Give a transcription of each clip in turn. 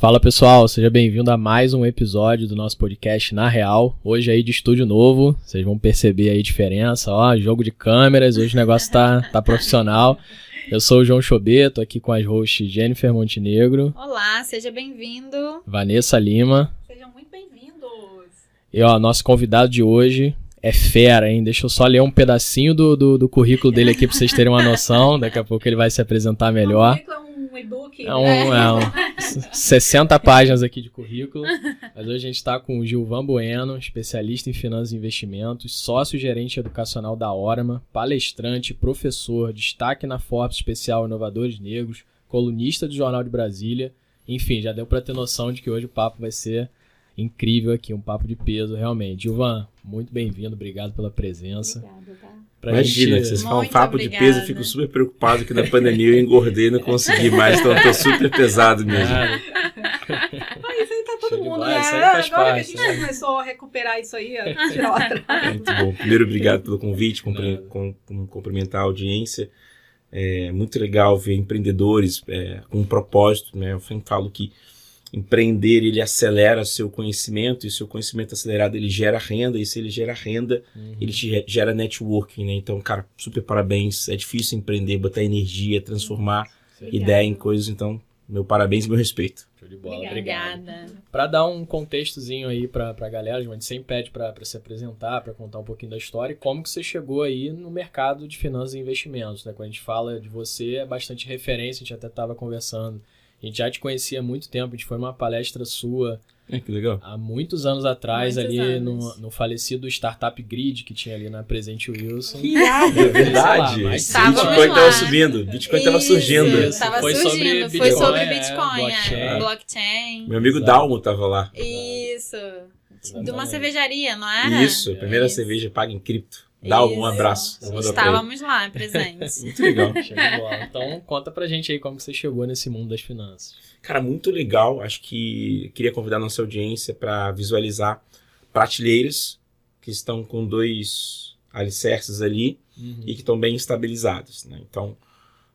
Fala pessoal, seja bem-vindo a mais um episódio do nosso podcast Na Real. Hoje aí de estúdio novo, vocês vão perceber aí a diferença, ó, jogo de câmeras, hoje o negócio tá, tá profissional. Eu sou o João Chobê, tô aqui com as hosts Jennifer Montenegro. Olá, seja bem-vindo. Vanessa Lima. Sejam muito bem-vindos. E ó, nosso convidado de hoje é fera, hein? Deixa eu só ler um pedacinho do, do, do currículo dele aqui pra vocês terem uma noção. Daqui a pouco ele vai se apresentar melhor. O currículo é um e-book. É um, é um 60 páginas aqui de currículo. Mas hoje a gente está com o Gilvan Bueno, especialista em finanças e investimentos, sócio-gerente educacional da Orama, palestrante, professor, destaque na Forbes Especial Inovadores Negros, colunista do Jornal de Brasília. Enfim, já deu para ter noção de que hoje o papo vai ser incrível aqui, um papo de peso, realmente. Gilvan, muito bem-vindo, obrigado pela presença. Obrigada, tá? Pra Imagina, gente- vocês falam papo de obrigada. peso, eu fico super preocupado que na pandemia eu engordei e não consegui mais, então eu tô super pesado mesmo. Ah, isso aí tá Show todo de mundo, né? isso Agora parte, que a gente né? começou a recuperar isso aí, ó, tirar atrás. Muito bom. Primeiro, obrigado pelo convite, cumprimentar a audiência. É muito legal ver empreendedores é, com um propósito, né? Eu sempre falo que empreender ele acelera seu conhecimento e seu conhecimento acelerado ele gera renda e se ele gera renda Uhum. ele gera networking, né? Então, cara, super parabéns. É difícil empreender, botar energia, transformar Sim. ideia em coisas. Então, meu parabéns e meu respeito. Show de bola, obrigado. Obrigada. Pra dar um contextozinho aí pra, pra galera, a gente sempre pede pra, pra se apresentar, pra contar um pouquinho da história e como que você chegou aí no mercado de finanças e investimentos, né? Quando a gente fala de você, é bastante referência, a gente até tava conversando. A gente já te conhecia há muito tempo, a gente foi numa palestra sua É, que legal. há muitos anos atrás, Muitos ali anos. no, no falecido Startup Grid que tinha ali na Presente Wilson. irado, é verdade. Lá, Bitcoin lá. tava subindo, Bitcoin tava Isso, surgindo. Isso. Tava Foi sobre surgindo. Foi Bitcoin, sobre é, Bitcoin, blockchain. é, blockchain. Meu amigo Exato. Dalmo tava lá. Isso. De uma Exatamente. cervejaria, não era? Isso, a primeira Isso. cerveja paga em cripto. Um Isso. abraço. Pra ele. Estávamos lá, presentes. Muito legal. Então conta pra gente aí como que você chegou nesse mundo das finanças. Cara, muito legal. Acho que queria convidar a nossa audiência para visualizar prateleiras que estão com dois alicerces ali Uhum. e que estão bem estabilizados. Né? Então, o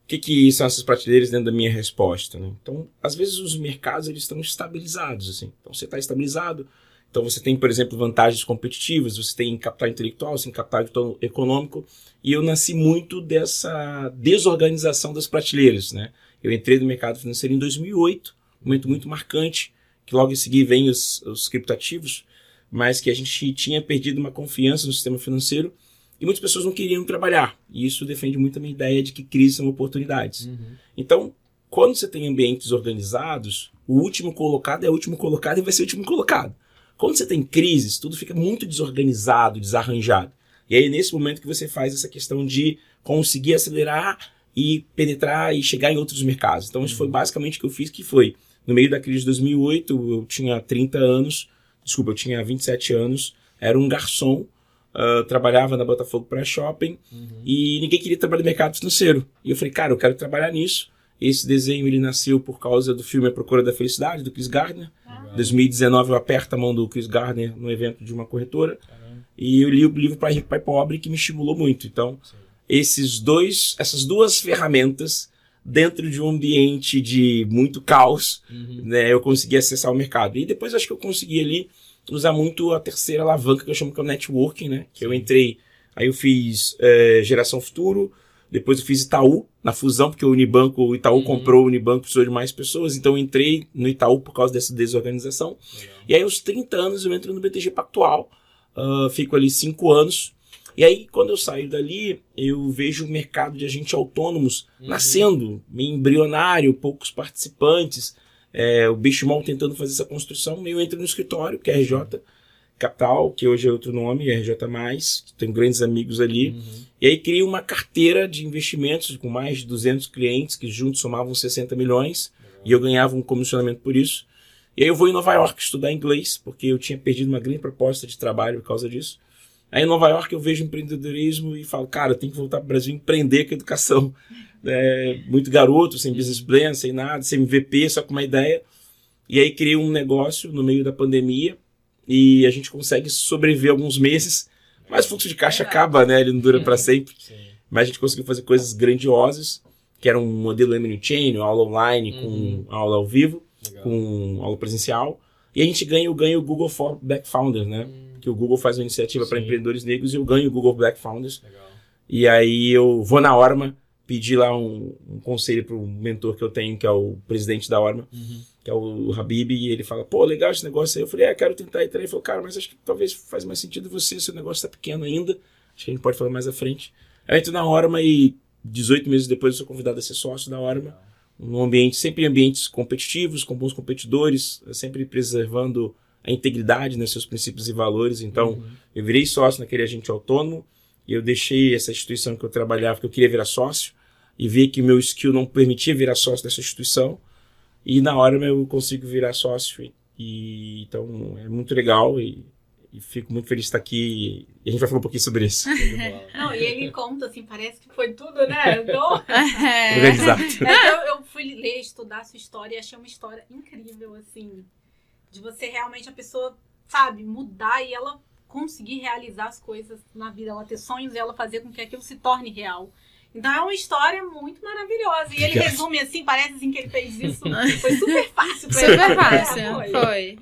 que, que são essas prateleiras dentro da minha resposta? Né? Então, às vezes os mercados eles estão estabilizados. Assim. Então, você está estabilizado. Então, você tem, por exemplo, vantagens competitivas, você tem capital intelectual, você tem capital econômico. E eu nasci muito dessa desorganização das prateleiras. Né? Eu entrei no mercado financeiro em 2008, um momento muito marcante, que logo em seguida vem os, os criptativos, mas que a gente tinha perdido uma confiança no sistema financeiro e muitas pessoas não queriam trabalhar. E isso defende muito a minha ideia de que crises são oportunidades. Uhum. Então, quando você tem ambientes organizados, o último colocado é o último colocado e vai ser o último colocado. Quando você tem crises, tudo fica muito desorganizado, desarranjado. E aí é nesse momento que você faz essa questão de conseguir acelerar e penetrar e chegar em outros mercados. Então, isso foi basicamente o que eu fiz, que foi, no meio da crise de 2008, eu tinha 30 anos, desculpa, eu tinha 27 anos, era um garçom, ah, trabalhava na Botafogo Pré-Shopping, Uhum. e ninguém queria trabalhar no mercado financeiro. E eu falei, cara, eu quero trabalhar nisso. Esse desenho ele nasceu por causa do filme A Procura da Felicidade, do Chris Gardner. Em 2019 eu aperto a mão do Chris Gardner no evento de uma corretora. Caramba. E eu li o livro Pai Rico, Pai Pobre, que me estimulou muito. Então, Sim. esses dois, essas duas ferramentas, dentro de um ambiente de muito caos, Uhum. né, eu consegui acessar o mercado. E depois acho que eu consegui ali usar muito a terceira alavanca que eu chamo que é o networking, né? Que eu entrei, aí eu fiz eh, Geração Futuro, depois eu fiz Itaú na fusão, porque o Unibanco, o Itaú Uhum. comprou o Unibanco, precisou de mais pessoas, então eu entrei no Itaú por causa dessa desorganização. Legal. E aí aos 30 anos eu entro no BTG Pactual, ah, fico ali 5 anos. E aí, quando eu saio dali, eu vejo o mercado de agentes autônomos Uhum. nascendo, embrionário, poucos participantes, é, o Benchimol tentando fazer essa construção, eu entro no escritório, que é RJ Capital, que hoje é outro nome, RJ+, tenho grandes amigos ali, Uhum. e aí crio uma carteira de investimentos com mais de 200 clientes, que juntos somavam 60 milhões, e eu ganhava um comissionamento por isso. E aí eu vou em Nova York estudar inglês, porque eu tinha perdido uma grande proposta de trabalho por causa disso. Aí em Nova York eu vejo empreendedorismo e falo, cara, eu tenho que voltar para o Brasil empreender com educação. É, muito garoto, sem business plan, sem nada, sem MVP, só com uma ideia. E aí criei um negócio no meio da pandemia e a gente consegue sobreviver alguns meses, mas o fluxo de caixa acaba, né? Ele não dura para sempre. Sim. Mas a gente conseguiu fazer coisas grandiosas, que era um modelo Emily Chain, uma aula online Uhum. com aula ao vivo. Legal. com aula presencial. E a gente ganha, eu ganho o Google for Black Founders, né? Hum, Que o Google faz uma iniciativa para empreendedores negros e eu ganho o Google Black Founders. legal. E aí eu vou na Orma, pedir lá um, um conselho para um mentor que eu tenho, que é o presidente da Orma, Uhum. Que é o Habib, e ele fala, pô, legal esse negócio aí. Eu falei, é, quero tentar entrar. Ele falou, cara, mas acho que talvez faz mais sentido você, seu negócio tá pequeno ainda. Acho que a gente pode falar mais à frente. Aí eu entro na Orma e 18 meses depois eu sou convidado a ser sócio da Orma. Num ambiente, sempre em ambientes competitivos, com bons competidores, sempre preservando a integridade, né, seus princípios e valores. Então, Uhum. eu virei sócio naquele agente autônomo e eu deixei essa instituição que eu trabalhava, que eu queria virar sócio, e vi que meu skill não permitia virar sócio dessa instituição. E na hora eu consigo virar sócio. E, e- então é muito legal e, e fico muito feliz de estar aqui. E a gente vai falar um pouquinho sobre isso. Não, e ele conta assim, parece que foi tudo, né? Então, É. Organizado. é, eu, eu fui ler, estudar a sua história e achei uma história incrível, assim. De você realmente, a pessoa, sabe, mudar e ela conseguir realizar as coisas na vida, ela ter sonhos e ela fazer com que aquilo se torne real. Então é uma história muito maravilhosa. E ele resume assim, parece assim que ele fez isso. Foi super fácil pra ele. Super fácil. É, foi. Foi.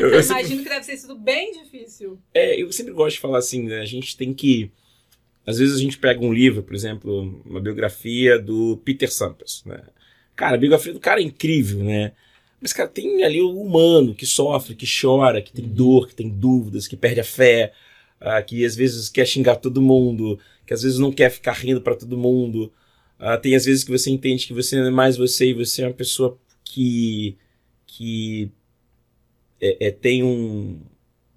Eu, Eu sempre, imagino que deve ter sido bem difícil. é, eu sempre gosto de falar assim, né, a gente tem que. Às vezes a gente pega um livro, por exemplo, uma biografia do Peter Sampras. Né? Cara, a biografia do cara é incrível, né? Mas, cara, tem ali o humano que sofre, que chora, que tem dor, que tem dúvidas, que perde a fé, ah, que às vezes quer xingar todo mundo, que às vezes não quer ficar rindo pra todo mundo. Ah, tem às vezes que você entende que você não é mais você e você é uma pessoa que, que é- é, tem um,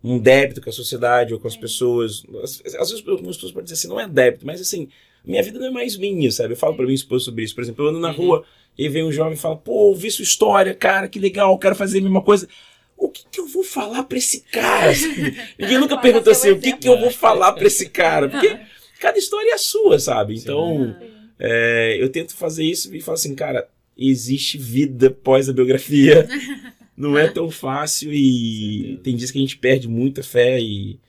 um débito com a sociedade ou com as pessoas. Às, às vezes algumas pessoas podem dizer assim, não é débito, mas assim, minha vida não é mais minha, sabe? Eu falo pra minha esposa sobre isso. Por exemplo, eu ando na Uhum. rua e aí vem um jovem e fala, pô, ouvi sua história, cara, que legal, quero fazer a mesma coisa. O que, que eu vou falar pra esse cara? Ninguém nunca perguntou assim, o que, que eu vou falar pra esse cara? Porque cada história é a sua, sabe? Então, é, eu tento fazer isso e falo assim, cara, existe vida pós a biografia. Não é tão fácil e tem dias que a gente perde muita fé e.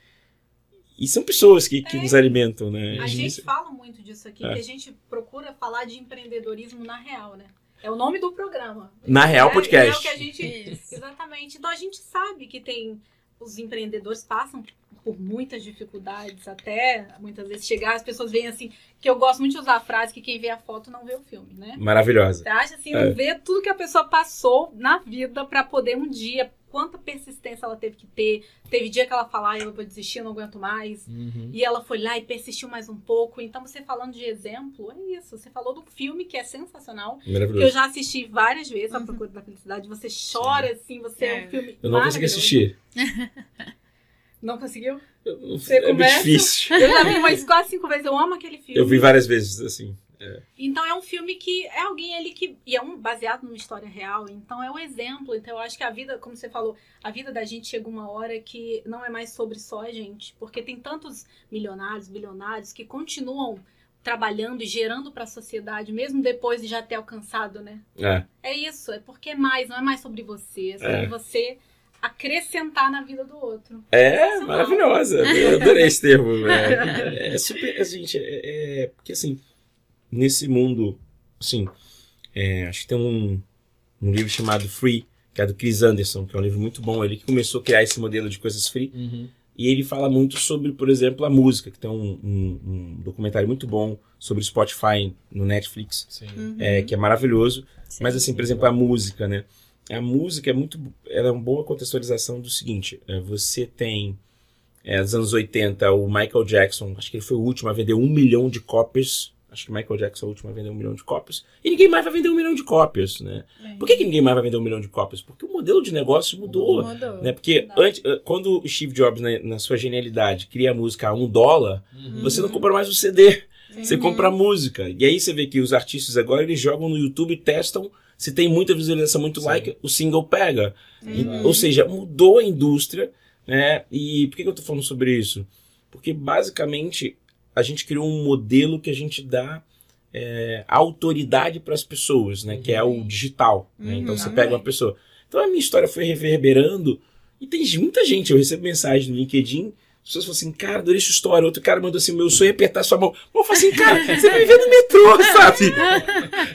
E são pessoas que, que É. nos alimentam, né? A gente fala muito disso aqui, É. que a gente procura falar de empreendedorismo na real, né? É o nome do programa. Na Real É, Podcast. É o que a gente. Isso. Exatamente. Então a gente sabe que tem. Os empreendedores passam por muitas dificuldades, até muitas vezes chegar, as pessoas veem assim, que eu gosto muito de usar a frase que quem vê a foto não vê o filme, né? Maravilhosa. Você acha assim, É. não vê tudo que a pessoa passou na vida pra poder um dia, quanta persistência ela teve que ter. Teve dia que ela falou, ah, eu vou desistir, eu não aguento mais. Uhum. E ela foi lá e persistiu mais um pouco. Então, você falando de exemplo, é isso. Você falou do filme que é sensacional. Que eu já assisti várias vezes, A Uhum. Procura da Felicidade. Você chora, assim, você é, É. um filme Eu não consegui assistir. Não conseguiu? Eu não- Você é muito começa- difícil. Eu já vi umas quatro, cinco vezes. Eu amo aquele filme. Eu vi várias vezes, assim. Então é um filme que é alguém ali que. E é um baseado numa história real. Então é um exemplo. Então eu acho que a vida, como você falou, a vida da gente chega uma hora que não é mais sobre só a gente. Porque tem tantos milionários, bilionários que continuam trabalhando e gerando para a sociedade, mesmo depois de já ter alcançado, né? É. É isso, é porque é mais, não é mais sobre você, é sobre É. você acrescentar na vida do outro. É, maravilhosa. Eu adorei esse termo. É, é super. Gente, é, é- Porque assim, nesse mundo, assim, é, acho que tem um, um livro chamado Free, que é do Chris Anderson, que é um livro muito bom. Ele que começou a criar esse modelo de coisas free. Uhum. E ele fala muito sobre, por exemplo, a música, que tem um, um- um documentário muito bom sobre Spotify no Netflix, Sim. Uhum. é, que é maravilhoso. Sim. Mas assim, por exemplo, a música, né? A música é muito. Ela é uma boa contextualização do seguinte: é, você tem. É, nos anos 80, o Michael Jackson, acho que ele foi o último a vender um milhão de cópias. Acho que o Michael Jackson é o último a vender um milhão de cópias. E ninguém mais vai vender um milhão de cópias, né? É. Por que, que ninguém mais vai vender um milhão de cópias? Porque o modelo de negócio mudou. Mudou. Né? Porque Verdade. antes, eh, quando o Steve Jobs, né, na sua genialidade, cria a música a um dólar, Uhum. você não compra mais o CD. Você Uhum. compra a música. E aí você vê que os artistas agora eles jogam no YouTube e testam. Se tem muita visualização, muito Sim. like, o single pega. E- Uhum. ou seja, mudou a indústria. Né? E por que, que eu tô falando sobre isso? Porque basicamente a gente criou um modelo que a gente dá é, autoridade para as pessoas, né? Que é o digital. né? Então Uhum. você pega uma pessoa. Então a minha história foi reverberando. E tem muita gente, eu recebo mensagem no LinkedIn pessoas falam assim, cara, adorei sua história. Outro cara mandou assim, meu sonho é apertar sua mão. Eu falo assim, cara, você vai viver no metrô, sabe?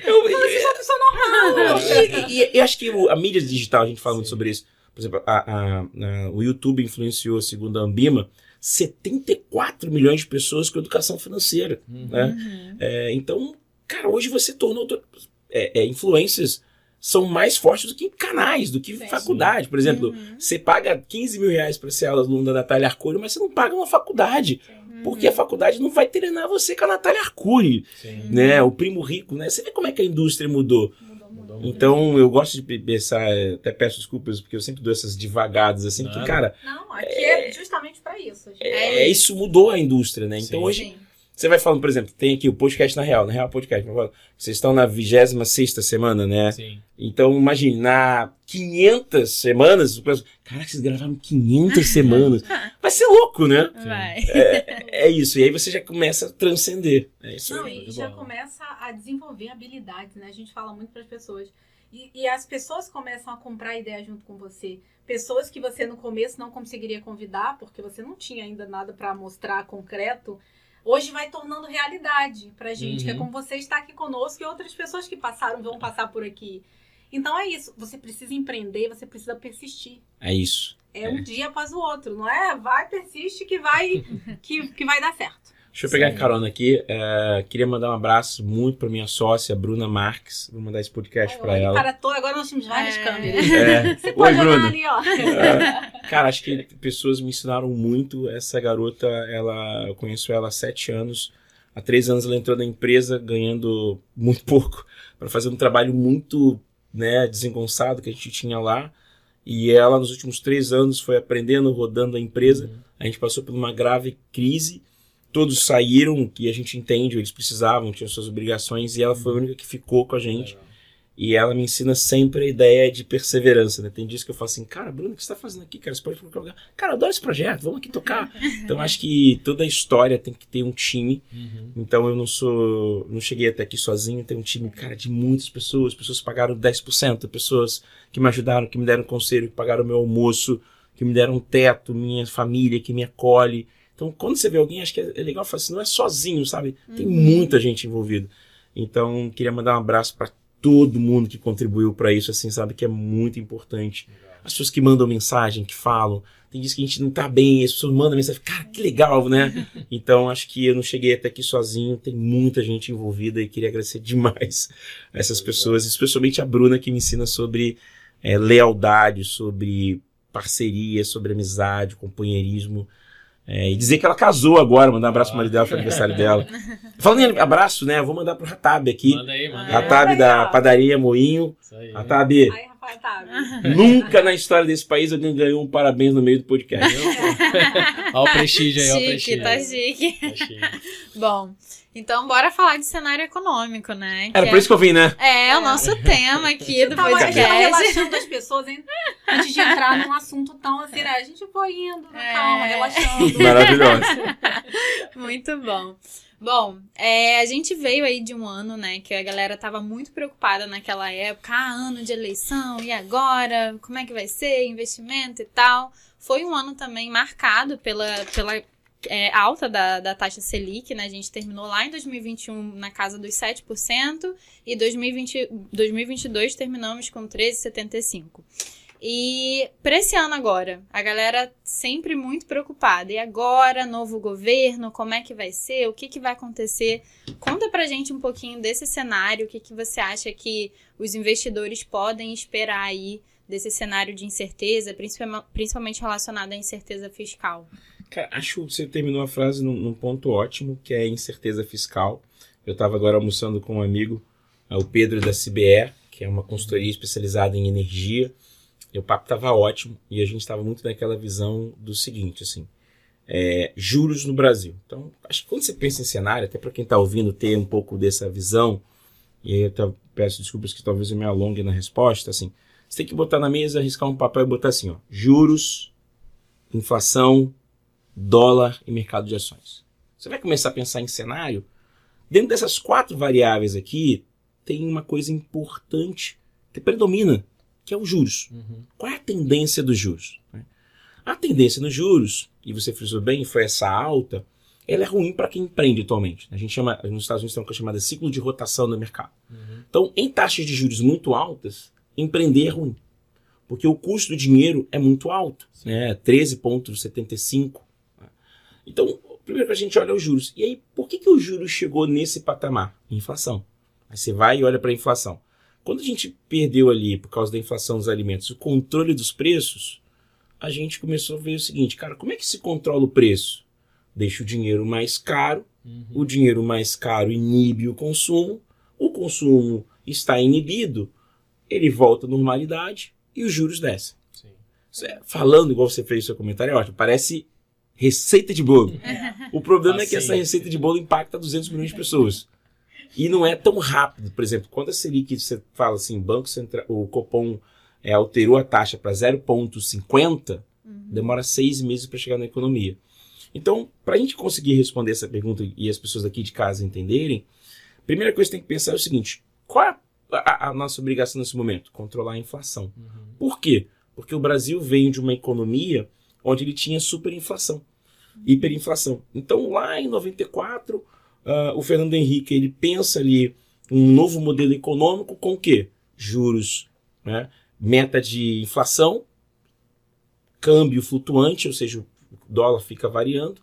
Eu, Você é pessoa normal. e, e- e acho que a mídia digital, a gente fala muito sobre isso. Por exemplo, a- a- a- o YouTube influenciou, segundo a Ambima, 74 milhões de pessoas com educação financeira. Uhum. Né? Uhum. É, então, cara, hoje você tornou. to- É, é, influências são mais fortes do que canais, do que Sim. faculdade. Por exemplo, Uhum. você paga 15 mil reais para ser aluno da Natália Arcuri, mas você não paga uma faculdade. Porque a faculdade não vai treinar você com a Natália Arcuri, Sim. né? O primo rico, né? Você vê como é que a indústria mudou. Então, eu gosto de pensar, é, até peço desculpas, porque eu sempre dou essas devagadas, assim, que, Nada. cara, Não, aqui é justamente pra isso. gente. é, isso mudou a indústria, né? Então, Sim. hoje, Sim. Você vai falando, por exemplo, tem aqui o podcast na Real, na Real Podcast, vocês estão na 26 semana, né? Sim. Então, imagine, na 500 semanas, o pessoal, caraca, vocês gravaram 500 semanas. Vai ser louco, né? Vai. É isso, e aí você já começa a transcender. É isso Não, aí. e já bom. começa a desenvolver habilidades, né? A gente fala muito para as pessoas. E, e as pessoas começam a comprar ideia junto com você. Pessoas que você no começo não conseguiria convidar, porque você não tinha ainda nada para mostrar concreto, hoje vai tornando realidade pra gente, que é Uhum. como você está aqui conosco e outras pessoas que passaram vão passar por aqui. Então é isso, você precisa empreender, você precisa persistir. É isso. É, um dia após o outro, não é? Vai, persiste que vai que, que vai dar certo. Deixa eu pegar Sim. a carona aqui. é, queria mandar um abraço muito pra minha sócia, Bruna Marques. Vou mandar esse podcast pra Olha, ela. Para todo, agora nós temos várias É. câmeras. É. Você Oi, pode olhar Bruna. ali, ó. É, cara, acho que pessoas me ensinaram muito. Essa garota, ela, eu conheço ela há sete anos. Há três anos ela entrou na empresa ganhando muito pouco para fazer um trabalho muito né, desengonçado que a gente tinha lá. E ela, nos últimos três anos, foi aprendendo, rodando a empresa. Uhum. A gente passou por uma grave crise. Todos saíram, que a gente entende, eles precisavam, tinham suas obrigações, e ela foi a única que ficou com a gente. E ela me ensina sempre a ideia de perseverança, né? Tem dias que eu falo assim, cara, Bruno, o que você tá fazendo aqui, cara? Você pode ir pra qualquer lugar. Cara, eu adoro esse projeto, vamos aqui tocar. então, acho que toda a história tem que ter um time. Uhum. Então, eu não sou... Não cheguei até aqui sozinho. Tem um time, cara, de muitas pessoas. Pessoas que pagaram 10%. Pessoas que me ajudaram, que me deram conselho, que pagaram meu almoço, que me deram um teto, minha família que me acolhe. Então, quando você vê alguém, acho que é é legal falar assim, não é sozinho, sabe? Tem muita gente envolvida. Então, queria mandar um abraço para todo mundo que contribuiu para isso, assim, sabe? Que é muito importante. As pessoas que mandam mensagem, que falam. Tem dias que a gente não tá bem, as pessoas mandam mensagem, cara, que legal, né? Então, acho que eu não cheguei até aqui sozinho, tem muita gente envolvida e queria agradecer demais a essas pessoas, especialmente a Bruna, que me ensina sobre é, lealdade, sobre parceria, sobre amizade, companheirismo. É, e dizer que ela casou agora, mandar um abraço pro marido dela, foi aniversário dela. Falando em abraço, né? eu Vou mandar pro Ratab aqui. Manda aí, manda aí. Ratab da padaria Moinho. Isso aí. Ratab, tá. nunca na história desse país alguém ganhou um parabéns no meio do podcast. Olha o prestígio aí, olha o Chique, prestígio. tá chique. Tá chique. Bom, então bora falar de cenário econômico, né? Era Que por isso que eu vim, né? é, é o nosso tema aqui do Tava aqui podcast. relaxando as pessoas hein? antes de entrar num assunto tão assim, né? A gente foi indo, É. calma, relaxando. Maravilhoso. Muito bom. Bom, é, a gente veio aí de um ano, né, que a galera tava muito preocupada naquela época, ah, ano de eleição, e agora? Como é que vai ser? Investimento e tal. Foi um ano também marcado pela, pela é, alta da, da taxa Selic, né? A gente terminou lá em 2021 na casa dos 7% e 2020, 2022 terminamos com 13,75%. E para esse ano agora, a galera sempre muito preocupada. E agora, novo governo, como é que vai ser? O que, que vai acontecer? Conta pra gente um pouquinho desse cenário, o que, que você acha que os investidores podem esperar aí desse cenário de incerteza, principalmente relacionado à incerteza fiscal. Cara, acho que você terminou a frase num, num ponto ótimo, que é incerteza fiscal. Eu estava agora almoçando com um amigo, ah, o Pedro da CBE, que é uma consultoria especializada em energia. E o papo estava ótimo e a gente estava muito naquela visão do seguinte, assim, é, juros no Brasil. Então, acho que quando você pensa em cenário, até para quem está ouvindo ter um pouco dessa visão, e aí eu tá- peço desculpas que talvez eu me alongue na resposta, assim, você tem que botar na mesa, arriscar um papel e botar assim, ó, juros, inflação, dólar e mercado de ações. Você vai começar a pensar em cenário. Dentro dessas quatro variáveis aqui, tem uma coisa importante que predomina, que é os juros. Uhum. Qual é a tendência dos juros? A tendência nos juros, e você frisou bem, foi essa alta, ela é ruim para quem empreende atualmente. A gente chama, nos Estados Unidos tem uma coisa chamada ciclo de rotação no mercado. Uhum. Então, em taxas de juros muito altas, empreender é ruim. Porque o custo do dinheiro é muito alto, né? 13,75. Então, primeiro a gente olha os juros. E aí, por que, que o juros chegou nesse patamar? Inflação. Aí você vai e olha para a inflação. Quando a gente perdeu ali, por causa da inflação dos alimentos, o controle dos preços, a gente começou a ver o seguinte, cara, como é que se controla o preço? Deixa o dinheiro mais caro, Uhum. o dinheiro mais caro inibe o consumo, o consumo está inibido, ele volta à normalidade e os juros descem. Falando igual você fez no seu comentário, é ótimo, parece receita de bolo. O problema é que Assim. essa receita de bolo impacta 200 milhões de pessoas. E não é tão rápido. Por exemplo, quando a Selic, você fala assim, Banco Central, o Copom é, alterou a taxa para 0,50, demora seis meses para chegar na economia. Então, para a gente conseguir responder essa pergunta e as pessoas aqui de casa entenderem, a primeira coisa que tem que pensar é o seguinte: qual é a, a nossa obrigação nesse momento? Controlar a inflação. Uhum. Por quê? Porque o Brasil veio de uma economia onde ele tinha superinflação, hiperinflação. Então, lá em 94, ah, o Fernando Henrique ele pensa ali um novo modelo econômico com o quê? Juros, né? meta de inflação, câmbio flutuante, ou seja, o dólar fica variando,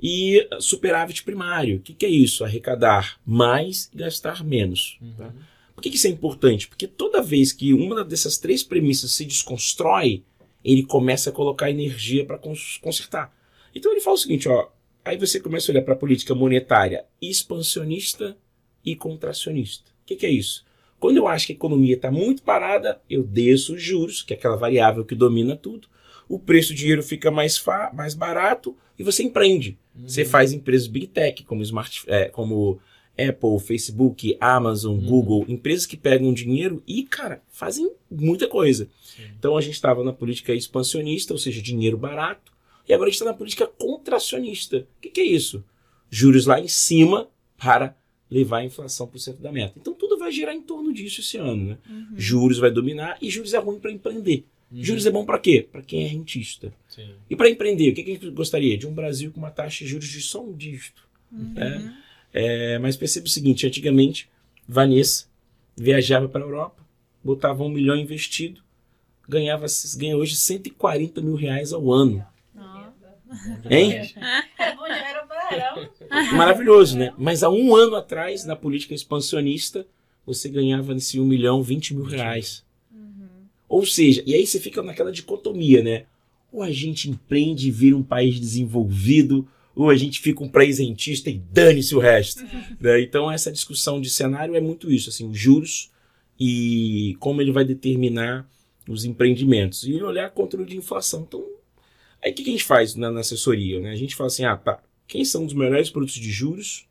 e superávit primário. O que, que é isso? Arrecadar mais e gastar menos. tá? Uhum. Por que, que isso é importante? Porque toda vez que uma dessas três premissas se desconstrói, ele começa a colocar energia para consertar. Então ele fala o seguinte, ó, aí você começa a olhar para a política monetária expansionista e contracionista. O que, que é isso? Quando eu acho que a economia está muito parada, eu desço os juros, que é aquela variável que domina tudo, o preço do dinheiro fica mais, fa- mais barato e você empreende. Você faz empresas big tech, como, smart, é, como Apple, Facebook, Amazon, Uhum. Google, empresas que pegam dinheiro e, cara, fazem muita coisa. Sim. Então a gente estava na política expansionista, ou seja, dinheiro barato, e agora a gente está na política contracionista. O que, que é isso? Juros lá em cima para levar a inflação para o centro da meta. Então tudo vai girar em torno disso esse ano. Né? Uhum. Juros vai dominar e juros é ruim para empreender. Uhum. Juros é bom para quê? Para quem é rentista. Sim. E para empreender, o que, que a gente gostaria? De um Brasil com uma taxa de juros de só um dígito. Uhum. É, mas perceba o seguinte: antigamente, Vanessa viajava para a Europa, botava um milhão investido, ganhava ganha hoje 140 mil reais ao ano. Ó. Hein? É bom dinheiro. Maravilhoso, né? Mas há um ano atrás, na política expansionista, você ganhava nesse um milhão 20 mil reais. Ou seja, e aí você fica naquela dicotomia, né? Ou a gente empreende e vira um país desenvolvido, ou a gente fica um país rentista e dane-se o resto. né? Então essa discussão de cenário é muito isso, assim, os juros e como ele vai determinar os empreendimentos. E olhar controle de inflação. Então, aí o que a gente faz na, na assessoria? Né? A gente fala assim, ah, tá, quem são os melhores produtos de juros?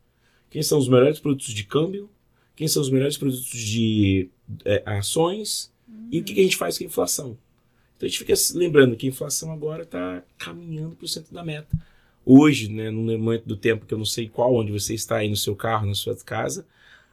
Quem são os melhores produtos de câmbio? Quem são os melhores produtos de é, ações? E o que a gente faz com a inflação? Então a gente fica lembrando que a inflação agora está caminhando para o centro da meta. Hoje, né, no momento do tempo que eu não sei qual, onde você está aí no seu carro, na sua casa,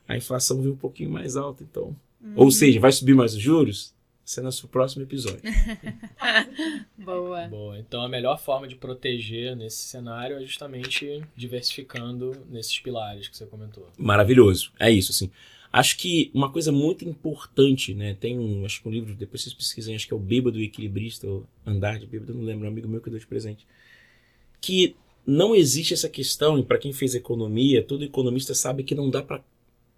a inflação veio um pouquinho mais alta. Então, ou seja, vai subir mais os juros? Isso é nosso próximo episódio. Boa. Boa. Então a melhor forma de proteger nesse cenário é justamente diversificando nesses pilares que você comentou. Maravilhoso. É isso, assim. Acho que uma coisa muito importante, né? Tem um, acho que um livro, depois vocês pesquisem, acho que é o Bêbado Equilibrista, ou Andar de Bêbado, eu não lembro, um amigo meu que deu de presente. Que não existe essa questão, e para quem fez economia, todo economista sabe que não dá para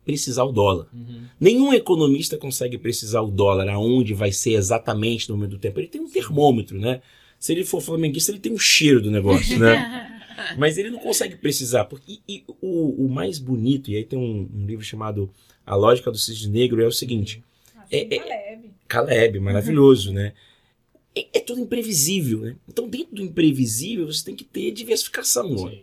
precisar o dólar. Uhum. Nenhum economista consegue precisar o dólar aonde vai ser exatamente no momento do tempo. Ele tem um termômetro, né? Se ele for flamenguista, ele tem um cheiro do negócio, né? Mas ele não consegue precisar. Porque, e, e o, o mais bonito, e aí tem um, um livro chamado A Lógica do Cisne Negro, é o seguinte: É- é- leve. Caleb, maravilhoso, né? É, é tudo imprevisível, né? Então, dentro do imprevisível, você tem que ter diversificação. Sim.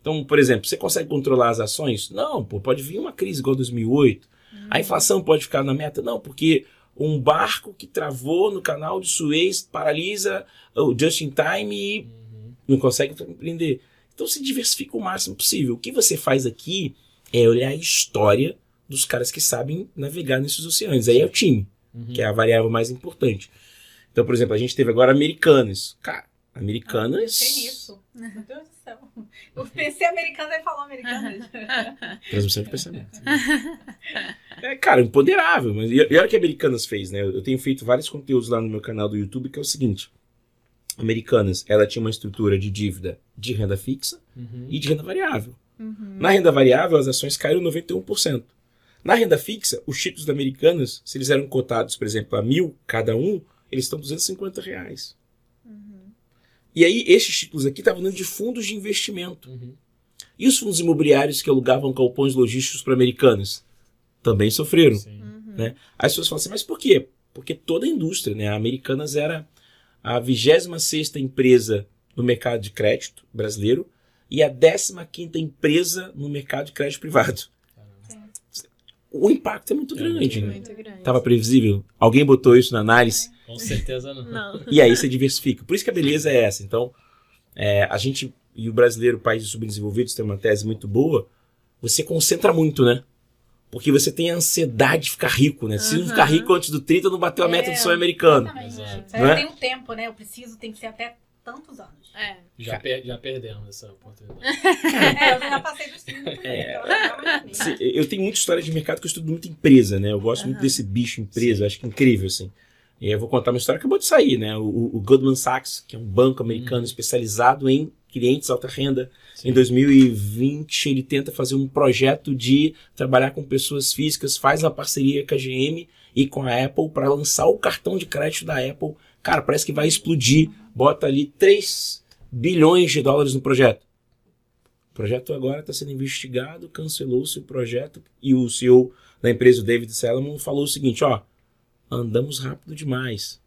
Então, por exemplo, você consegue controlar as ações? Não, pô, pode vir uma crise igual 2008. A inflação pode ficar na meta? Não, porque um barco que travou no canal de Suez paralisa o just in time e Uhum. não consegue empreender. Então se diversifica o máximo possível. O que você faz aqui é olhar a história dos caras que sabem navegar nesses oceanos. Aí é o time, Uhum. que é a variável mais importante. Então, por exemplo, a gente teve agora americanos. Cara, Americanas. Pensei nisso. Meu Deus do céu. Eu pensei americano e falou americano. Transmissão de pensamento. é, cara, empoderável. Mas, e, olha o que a Americanas fez, né? Eu tenho feito vários conteúdos lá no meu canal do YouTube, que é o seguinte. Americanas, ela tinha uma estrutura de dívida de renda fixa Uhum. e de renda variável. Uhum. Na renda variável, as ações caíram 91%. Na renda fixa, os títulos da Americanas, se eles eram cotados, por exemplo, a mil cada um, eles estão 250 reais. E aí, esses títulos aqui estavam dentro de fundos de investimento. Uhum. E os fundos imobiliários que alugavam galpões logísticos para americanos também sofreram. Sim. Né? Aí as pessoas falam assim, mas por quê? Porque toda a indústria, né? A Americanas era a 26 empresa no mercado de crédito brasileiro e a 15 empresa no mercado de crédito privado. O impacto é muito É grande. muito né? Muito grande. Tava previsível? Alguém botou isso na análise? Com certeza não. Não. E aí você diversifica. Por isso que a beleza é essa. Então, é, a gente e o brasileiro, países subdesenvolvidos, tem uma tese muito boa. Você concentra muito, né? Porque você tem a ansiedade de ficar rico, né? Se não ficar rico antes do 30, não bateu a meta É, do sonho americano. Exatamente. É, é? Tem um tempo, né? Eu preciso, tem que ser até tantos anos. É. Já, per- já perdemos essa oportunidade. É, eu já passei dos 30. É. então Se- caminho. Eu tenho muita história de mercado que eu estudo muito empresa, né? Eu gosto muito Aham. desse bicho empresa, eu acho que é incrível, assim. E aí eu vou contar uma história que acabou de sair, né? O, o Goldman Sachs, que é um banco americano Uhum. especializado em clientes alta renda, Sim. Em 2020, ele tenta fazer um projeto de trabalhar com pessoas físicas, faz uma parceria com a GM e com a Apple para lançar o cartão de crédito da Apple. Cara, parece que vai explodir. Bota ali 3 bilhões de dólares no projeto. O projeto agora está sendo investigado, cancelou-se o projeto e o CEO da empresa, o David Salomon, falou o seguinte: ó, andamos rápido demais.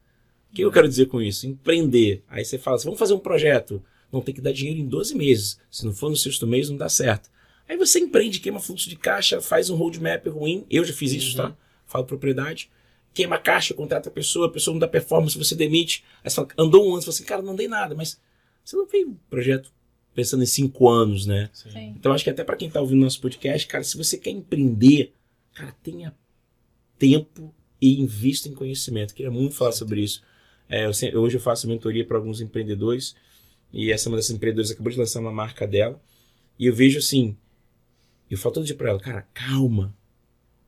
O que eu quero dizer com isso? Empreender. Aí você fala assim, vamos fazer um projeto. Não tem que dar dinheiro em 12 meses. Se não for no sexto mês, não dá certo. Aí você empreende, queima fluxo de caixa, faz um roadmap ruim. Eu já fiz isso, Uhum. tá? Falo propriedade. Queima a caixa, contrata a pessoa, a pessoa não dá performance, você demite. Aí você fala, andou um ano, você fala assim, cara, não dei nada. Mas você não fez um projeto pensando em cinco anos, né? Sim. Então acho que até para quem tá ouvindo nosso podcast, cara, se você quer empreender, cara, tenha tempo e invista em conhecimento. Queria muito falar sobre isso. É, eu sempre- hoje eu faço mentoria para alguns empreendedores e essa uma dessas empreendedoras acabou de lançar uma marca dela e eu vejo assim, eu falo todo dia para ela, cara, calma,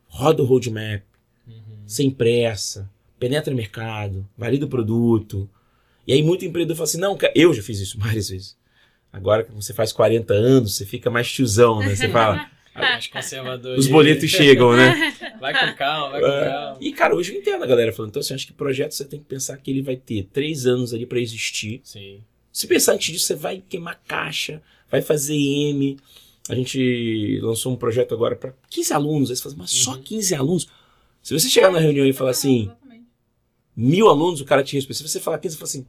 roda o roadmap, Uhum. Sem pressa, penetra o mercado, valida o produto. E aí muito empreendedor fala assim, não, eu já fiz isso várias vezes. Agora que você faz 40 anos, você fica mais tiozão, né? Você fala, Mais conservador. os boletos chegam, né? Vai com calma, vai com É. calma. E, cara, hoje eu entendo a galera falando. Então, assim, acho que projeto você tem que pensar que ele vai ter três anos ali pra existir. Sim. Se pensar antes disso, você vai queimar caixa, vai fazer M. A gente lançou um projeto agora para 15 alunos. Aí você fala, mas só Uhum. 15 alunos? Se você chegar na reunião e falar assim, Exatamente. mil alunos, o cara te respeita. Se você falar 15, você fala assim,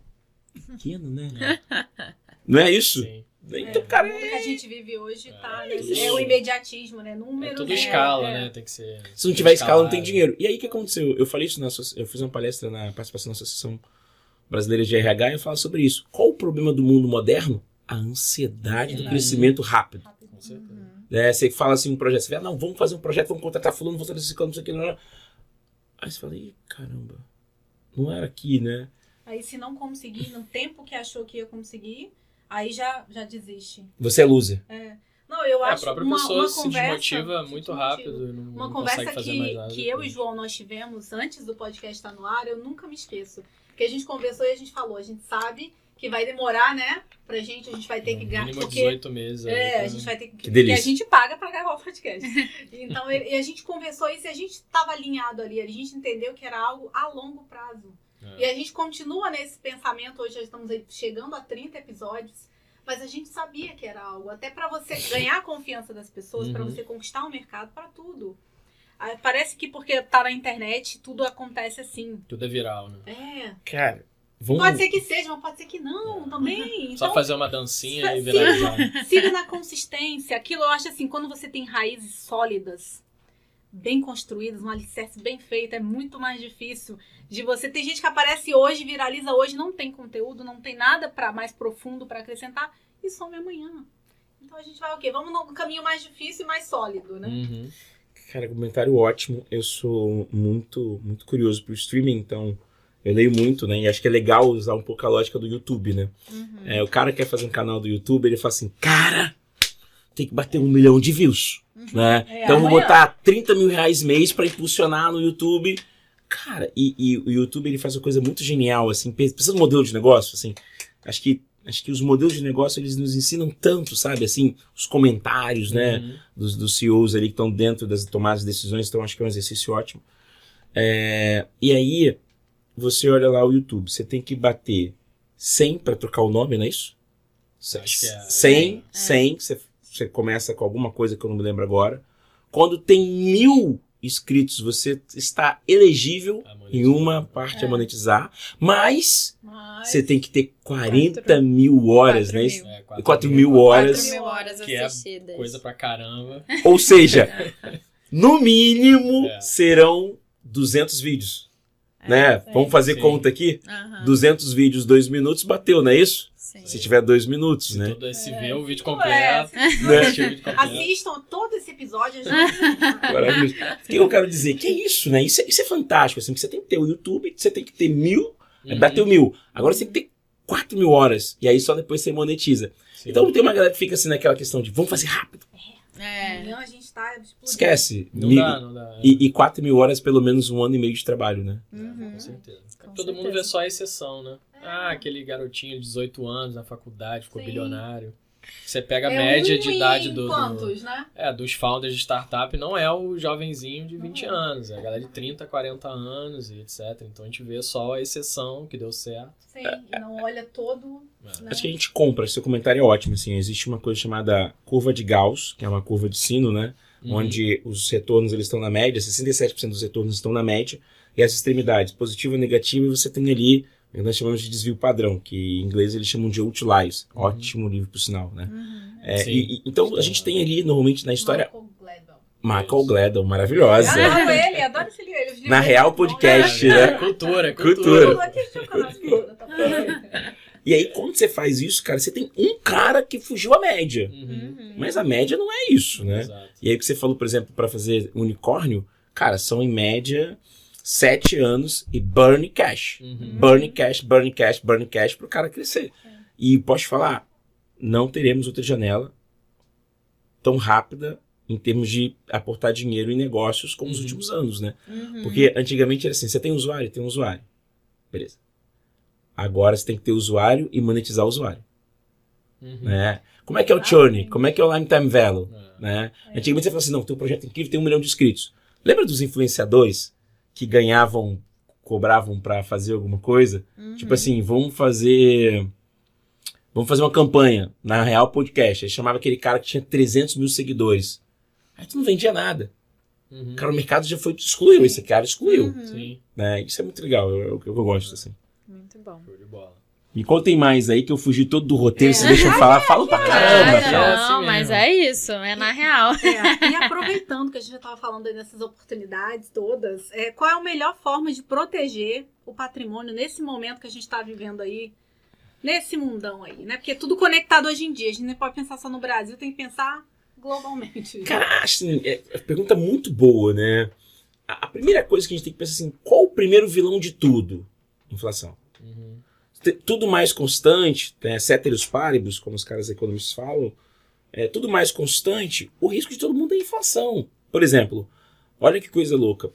pequeno, né? Não é isso? Sim. Então, É, cara, o mundo que a gente vive hoje tá É nesse- isso. é o imediatismo, né? É Número tudo é, escala, é. né? Tem que ser. Se não tiver escala, não tem dinheiro. E aí o que aconteceu? Eu falei isso na eu fiz uma palestra na participação da Associação Brasileira de RH e eu falo sobre isso. Qual o problema do mundo moderno? A ansiedade do crescimento rápido. Com certeza. É, você fala assim um projeto, você vê, ah, não, vamos fazer um projeto, vamos contratar fulano, vamos fazer esse ciclo, não sei o que, não, não. Aí você fala, caramba, não era aqui, né? Aí se não conseguir no tempo que achou que ia conseguir, aí já, já desiste. Você é loser. Não, eu É, a acho própria uma, pessoa uma se conversa, desmotiva se muito desmotiva. rápido. Não, Uma não conversa consegue fazer mais que, nada. que eu e. João nós tivemos antes do podcast estar no ar, eu nunca me esqueço. Porque a gente conversou e a gente falou, a gente sabe que vai demorar, né? Pra gente, a gente vai ter que No mínimo Porque 18 meses. aí É, pra- a gente vai ter que. Que delícia. E a gente paga pra gravar o podcast. então, ele- e a gente conversou isso e a gente tava alinhado ali. A gente entendeu que era algo a longo prazo. É. E a gente continua nesse pensamento. Hoje já estamos aí chegando a 30 episódios. Mas a gente sabia que era algo. Até pra você ganhar a confiança das pessoas, pra Uhum. você conquistar o mercado, pra tudo. Ah, Parece que porque tá na internet, tudo acontece assim. Tudo é viral, né? É. Cara, vamos... Pode ser que seja, mas pode ser que não também. Só Então, fazer uma dancinha e viralizar. Siga na consistência. Aquilo eu acho assim, quando você tem raízes sólidas, bem construídas, um alicerce bem feito, é muito mais difícil de você. Tem gente que aparece hoje, viraliza hoje, não tem conteúdo, não tem nada para mais profundo para acrescentar e some amanhã. Então a gente vai o quê? Vamos num caminho mais difícil e mais sólido, né? Uhum. Cara, comentário ótimo. Eu sou muito, muito curioso pro streaming, então eu leio muito, né? E acho que é legal usar um pouco a lógica do YouTube, né? Uhum. É, o cara quer fazer um canal do YouTube, ele fala assim, cara, tem que bater um milhão de views, né? É, então eu vou amanhã. botar 30 mil reais mês pra impulsionar no YouTube. Cara, e, e o YouTube ele faz uma coisa muito genial, assim, precisa de um modelo de negócio, assim. Acho que, acho que os modelos de negócio eles nos ensinam tanto, sabe? Assim, os comentários, né? Uhum. dos, dos CEOs ali que estão dentro das tomadas de decisões, então acho que é um exercício ótimo. É, e aí, você olha lá o YouTube, você tem que bater 100 para trocar o nome, não é isso? Acho que é. 100, 100, você, você começa com alguma coisa que eu não me lembro agora. Quando tem mil inscritos, você está elegível em uma parte a monetizar, mas Mas- você tem que ter 40 Quatro- mil horas, quatro né? mil. É, 4 mil horas. 4 mil horas Que é assistidas. Coisa pra caramba. Ou seja, no mínimo É. serão 200 vídeos. Né? sim. Vamos fazer Sim. conta aqui? Aham, 200 vídeos, 2 minutos, bateu, não é isso? sim. Se tiver 2 minutos, Se né? todo esse É, vê o vídeo Ué, completo. se- Né? Assistam todo esse episódio. gente. Maravilhoso. O que eu quero dizer? Que é isso, né? Isso é, isso é fantástico. Assim, que você tem que ter o YouTube, você tem que ter mil, Uhum. bateu mil. Agora você tem que ter 4 mil horas. E aí só depois você monetiza. Sim. Então tem uma galera que fica assim naquela questão de vamos fazer rápido. É. A gente tá explodindo. Esquece. Não dá, não dá. E, e 4 mil horas, pelo menos um ano e meio de trabalho, né? Uhum. Com certeza. Com Todo mundo certeza. vê só a exceção, né? Ah, aquele garotinho de 18 anos na faculdade, ficou Sim. bilionário. Você pega a É média um de idade do, do- Quantos, né? é, dos founders de startup não é o jovenzinho de 20 Não é. anos, é a galera de 30, 40 anos e etc. Então a gente vê só a exceção que deu certo. Sim, e não olha todo. É. Né? Acho que a gente compra. Seu comentário é ótimo. Assim, existe uma coisa chamada curva de Gauss, que é uma curva de sino, né? Uhum. Onde os retornos eles estão na média, 67% dos retornos estão na média. E as extremidades, positiva e negativa, você tem ali, o que nós chamamos de desvio padrão, que em inglês eles chamam de outliers. Uhum. Ótimo livro, por sinal, né? Uhum. É, Sim. e- e- então a gente tem ali, normalmente, na história, Michael Gladwell. Michael Gladwell, maravilhosa. Adoro ele, adoro esse livro. Na Real muito bons. Podcast, É, né? Cultura, Cultura. cultura. Cultura, tá. E aí, quando você faz isso, cara, você tem um cara que fugiu à média. Uhum. Mas a média não é isso, né? Exato. E aí que você falou, por exemplo, para fazer unicórnio, cara, são em média sete anos e burn cash. Uhum. Burn cash, burn cash, burn cash pro cara crescer. E posso te falar, não teremos outra janela tão rápida em termos de aportar dinheiro em negócios como os Uhum. últimos anos, né? Uhum. Porque antigamente era assim, você tem usuário, tem usuário. Beleza. Agora você tem que ter usuário e monetizar o usuário, Uhum. né? Como é que é o churn? Como é que é o lifetime value? É. né? Antigamente você falava assim, não, teu projeto é incrível, tem um milhão de inscritos. Lembra dos influenciadores que ganhavam, cobravam pra fazer alguma coisa? Uhum. Tipo assim, vamos fazer... Vamos fazer uma campanha na Real Podcast. Aí chamava aquele cara que tinha 300 mil seguidores. Aí tu não vendia nada. Uhum. Cara, o mercado já foi, excluiu, esse cara excluiu. Uhum. Sim, Né? Isso é muito legal, eu, eu, eu gosto, assim. Muito bom. show de bola. Me contem mais aí, que eu fugi todo do roteiro, É. vocês deixam eu falar, falo pra caramba. Cara. é assim não, mesmo. mas é isso, é na real. É, e aproveitando que a gente já estava falando aí dessas oportunidades todas, é, qual é a melhor forma de proteger o patrimônio nesse momento que a gente está vivendo aí, nesse mundão aí, né? Porque é tudo conectado hoje em dia. A gente não pode pensar só no Brasil, tem que pensar globalmente. Cara, assim, é é pergunta muito boa, né? A, a primeira coisa que a gente tem que pensar assim, qual o primeiro vilão de tudo? Inflação. Uhum. Tudo mais constante, né, ceteris paribus, como os caras economistas falam, é tudo mais constante, o risco de todo mundo é inflação. Por exemplo, olha que coisa louca.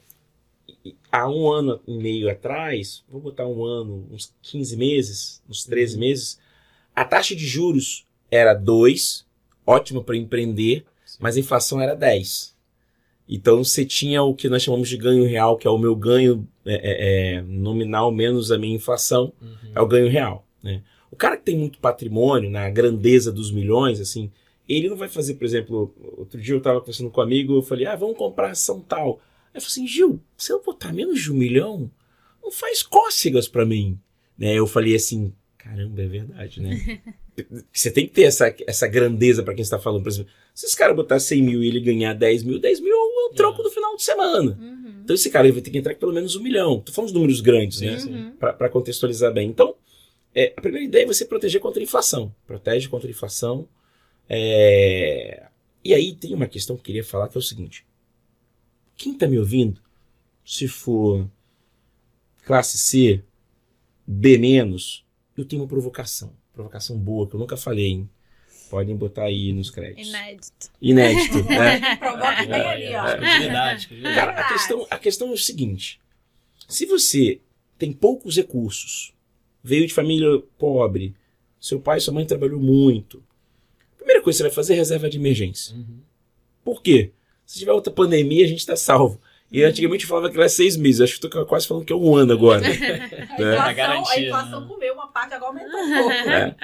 Há um ano e meio atrás, vou botar um ano, uns 15 meses, uns 13 Uhum. meses, a taxa de juros era 2, ótimo para empreender, Sim. mas a inflação era 10. Então você tinha o que nós chamamos de ganho real, que é o meu ganho é, é, nominal menos a minha inflação, Uhum. é o ganho real. Né? O cara que tem muito patrimônio, na grandeza dos milhões, assim, ele não vai fazer, por exemplo, outro dia eu estava conversando com um amigo, eu falei, ah, vamos comprar ação tal. Aí eu falei assim, Gil, se eu botar menos de um milhão, não faz cócegas para mim. Né? Eu falei assim, caramba, é verdade, né? Você tem que ter essa, essa grandeza para quem está falando. Por exemplo, se esse cara botar 100 mil e ele ganhar 10 mil, 10 mil é o troco É. do final de semana. Uhum. Então esse cara ele vai ter que entrar com pelo menos um milhão. Tô falando de números grandes, né? Uhum. Para contextualizar bem. Então, é, a primeira ideia é você proteger contra a inflação. Protege contra a inflação. É, E aí tem uma questão que eu queria falar que é o seguinte. Quem está me ouvindo, se for classe C, B menos, eu tenho uma provocação. Provocação boa, que eu nunca falei, hein? Podem botar aí nos créditos. Inédito. Inédito, né? Provoca bem ali, ó. Exclusividade, exclusividade. Cara, a questão, a questão é o seguinte: se você tem poucos recursos, veio de família pobre, seu pai e sua mãe trabalhou muito, a primeira coisa que você vai fazer é reserva de emergência. Uhum. Por quê? Se tiver outra pandemia, a gente está salvo. E antigamente falava que era seis meses, acho que estou quase falando que é um ano agora. A É. inflação, a garantia, inflação né? comeu uma parte, agora aumentou um pouco. né?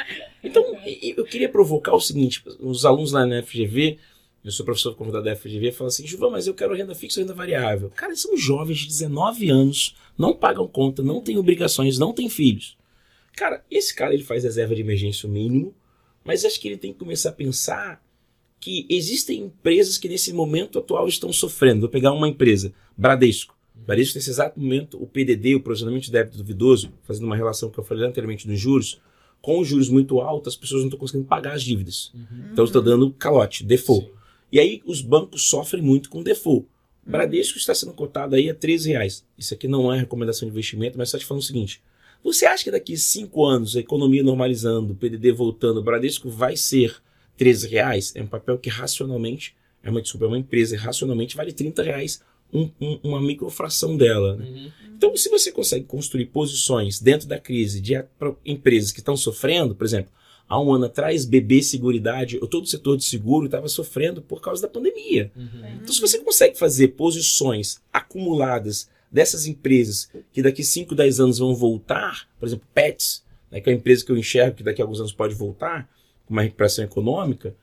Então, e- eu queria provocar o seguinte: os alunos lá na FGV, eu sou professor convidado da FGV, falam assim: Juvan, mas eu quero renda fixa ou renda variável. Cara, eles são jovens de 19 anos, não pagam conta, não têm obrigações, não têm filhos. Cara, esse cara ele faz reserva de emergência o mínimo, mas acho que ele tem que começar a pensar que existem empresas que nesse momento atual estão sofrendo. Vou pegar uma empresa, Bradesco. Bradesco, nesse exato momento, o PDD, o provisionamento de débito duvidoso, fazendo uma relação que eu falei anteriormente dos juros, com os juros muito altos, as pessoas não estão conseguindo pagar as dívidas. Uhum. Então estão dando calote, default. Sim. E aí os bancos sofrem muito com default. Bradesco está sendo cotado aí a 13 reais. Isso aqui não é recomendação de investimento, mas só te falando o seguinte. Você acha que daqui a 5 anos, a economia normalizando, o PDD voltando, o Bradesco vai ser 13 reais? É um papel que racionalmente, é uma, desculpa, é uma empresa, racionalmente vale 30 reais um- um- uma microfração dela. né? Uhum. Então, se você consegue construir posições dentro da crise de empresas que estão sofrendo, por exemplo, há um ano atrás, BB Seguridade, ou todo o setor de seguro estava sofrendo por causa da pandemia. Uhum. Então, se você consegue fazer posições acumuladas dessas empresas que daqui 5, 10 anos vão voltar, por exemplo, Pets, né, que é uma empresa que eu enxergo que daqui a alguns anos pode voltar, uma recuperação econômica,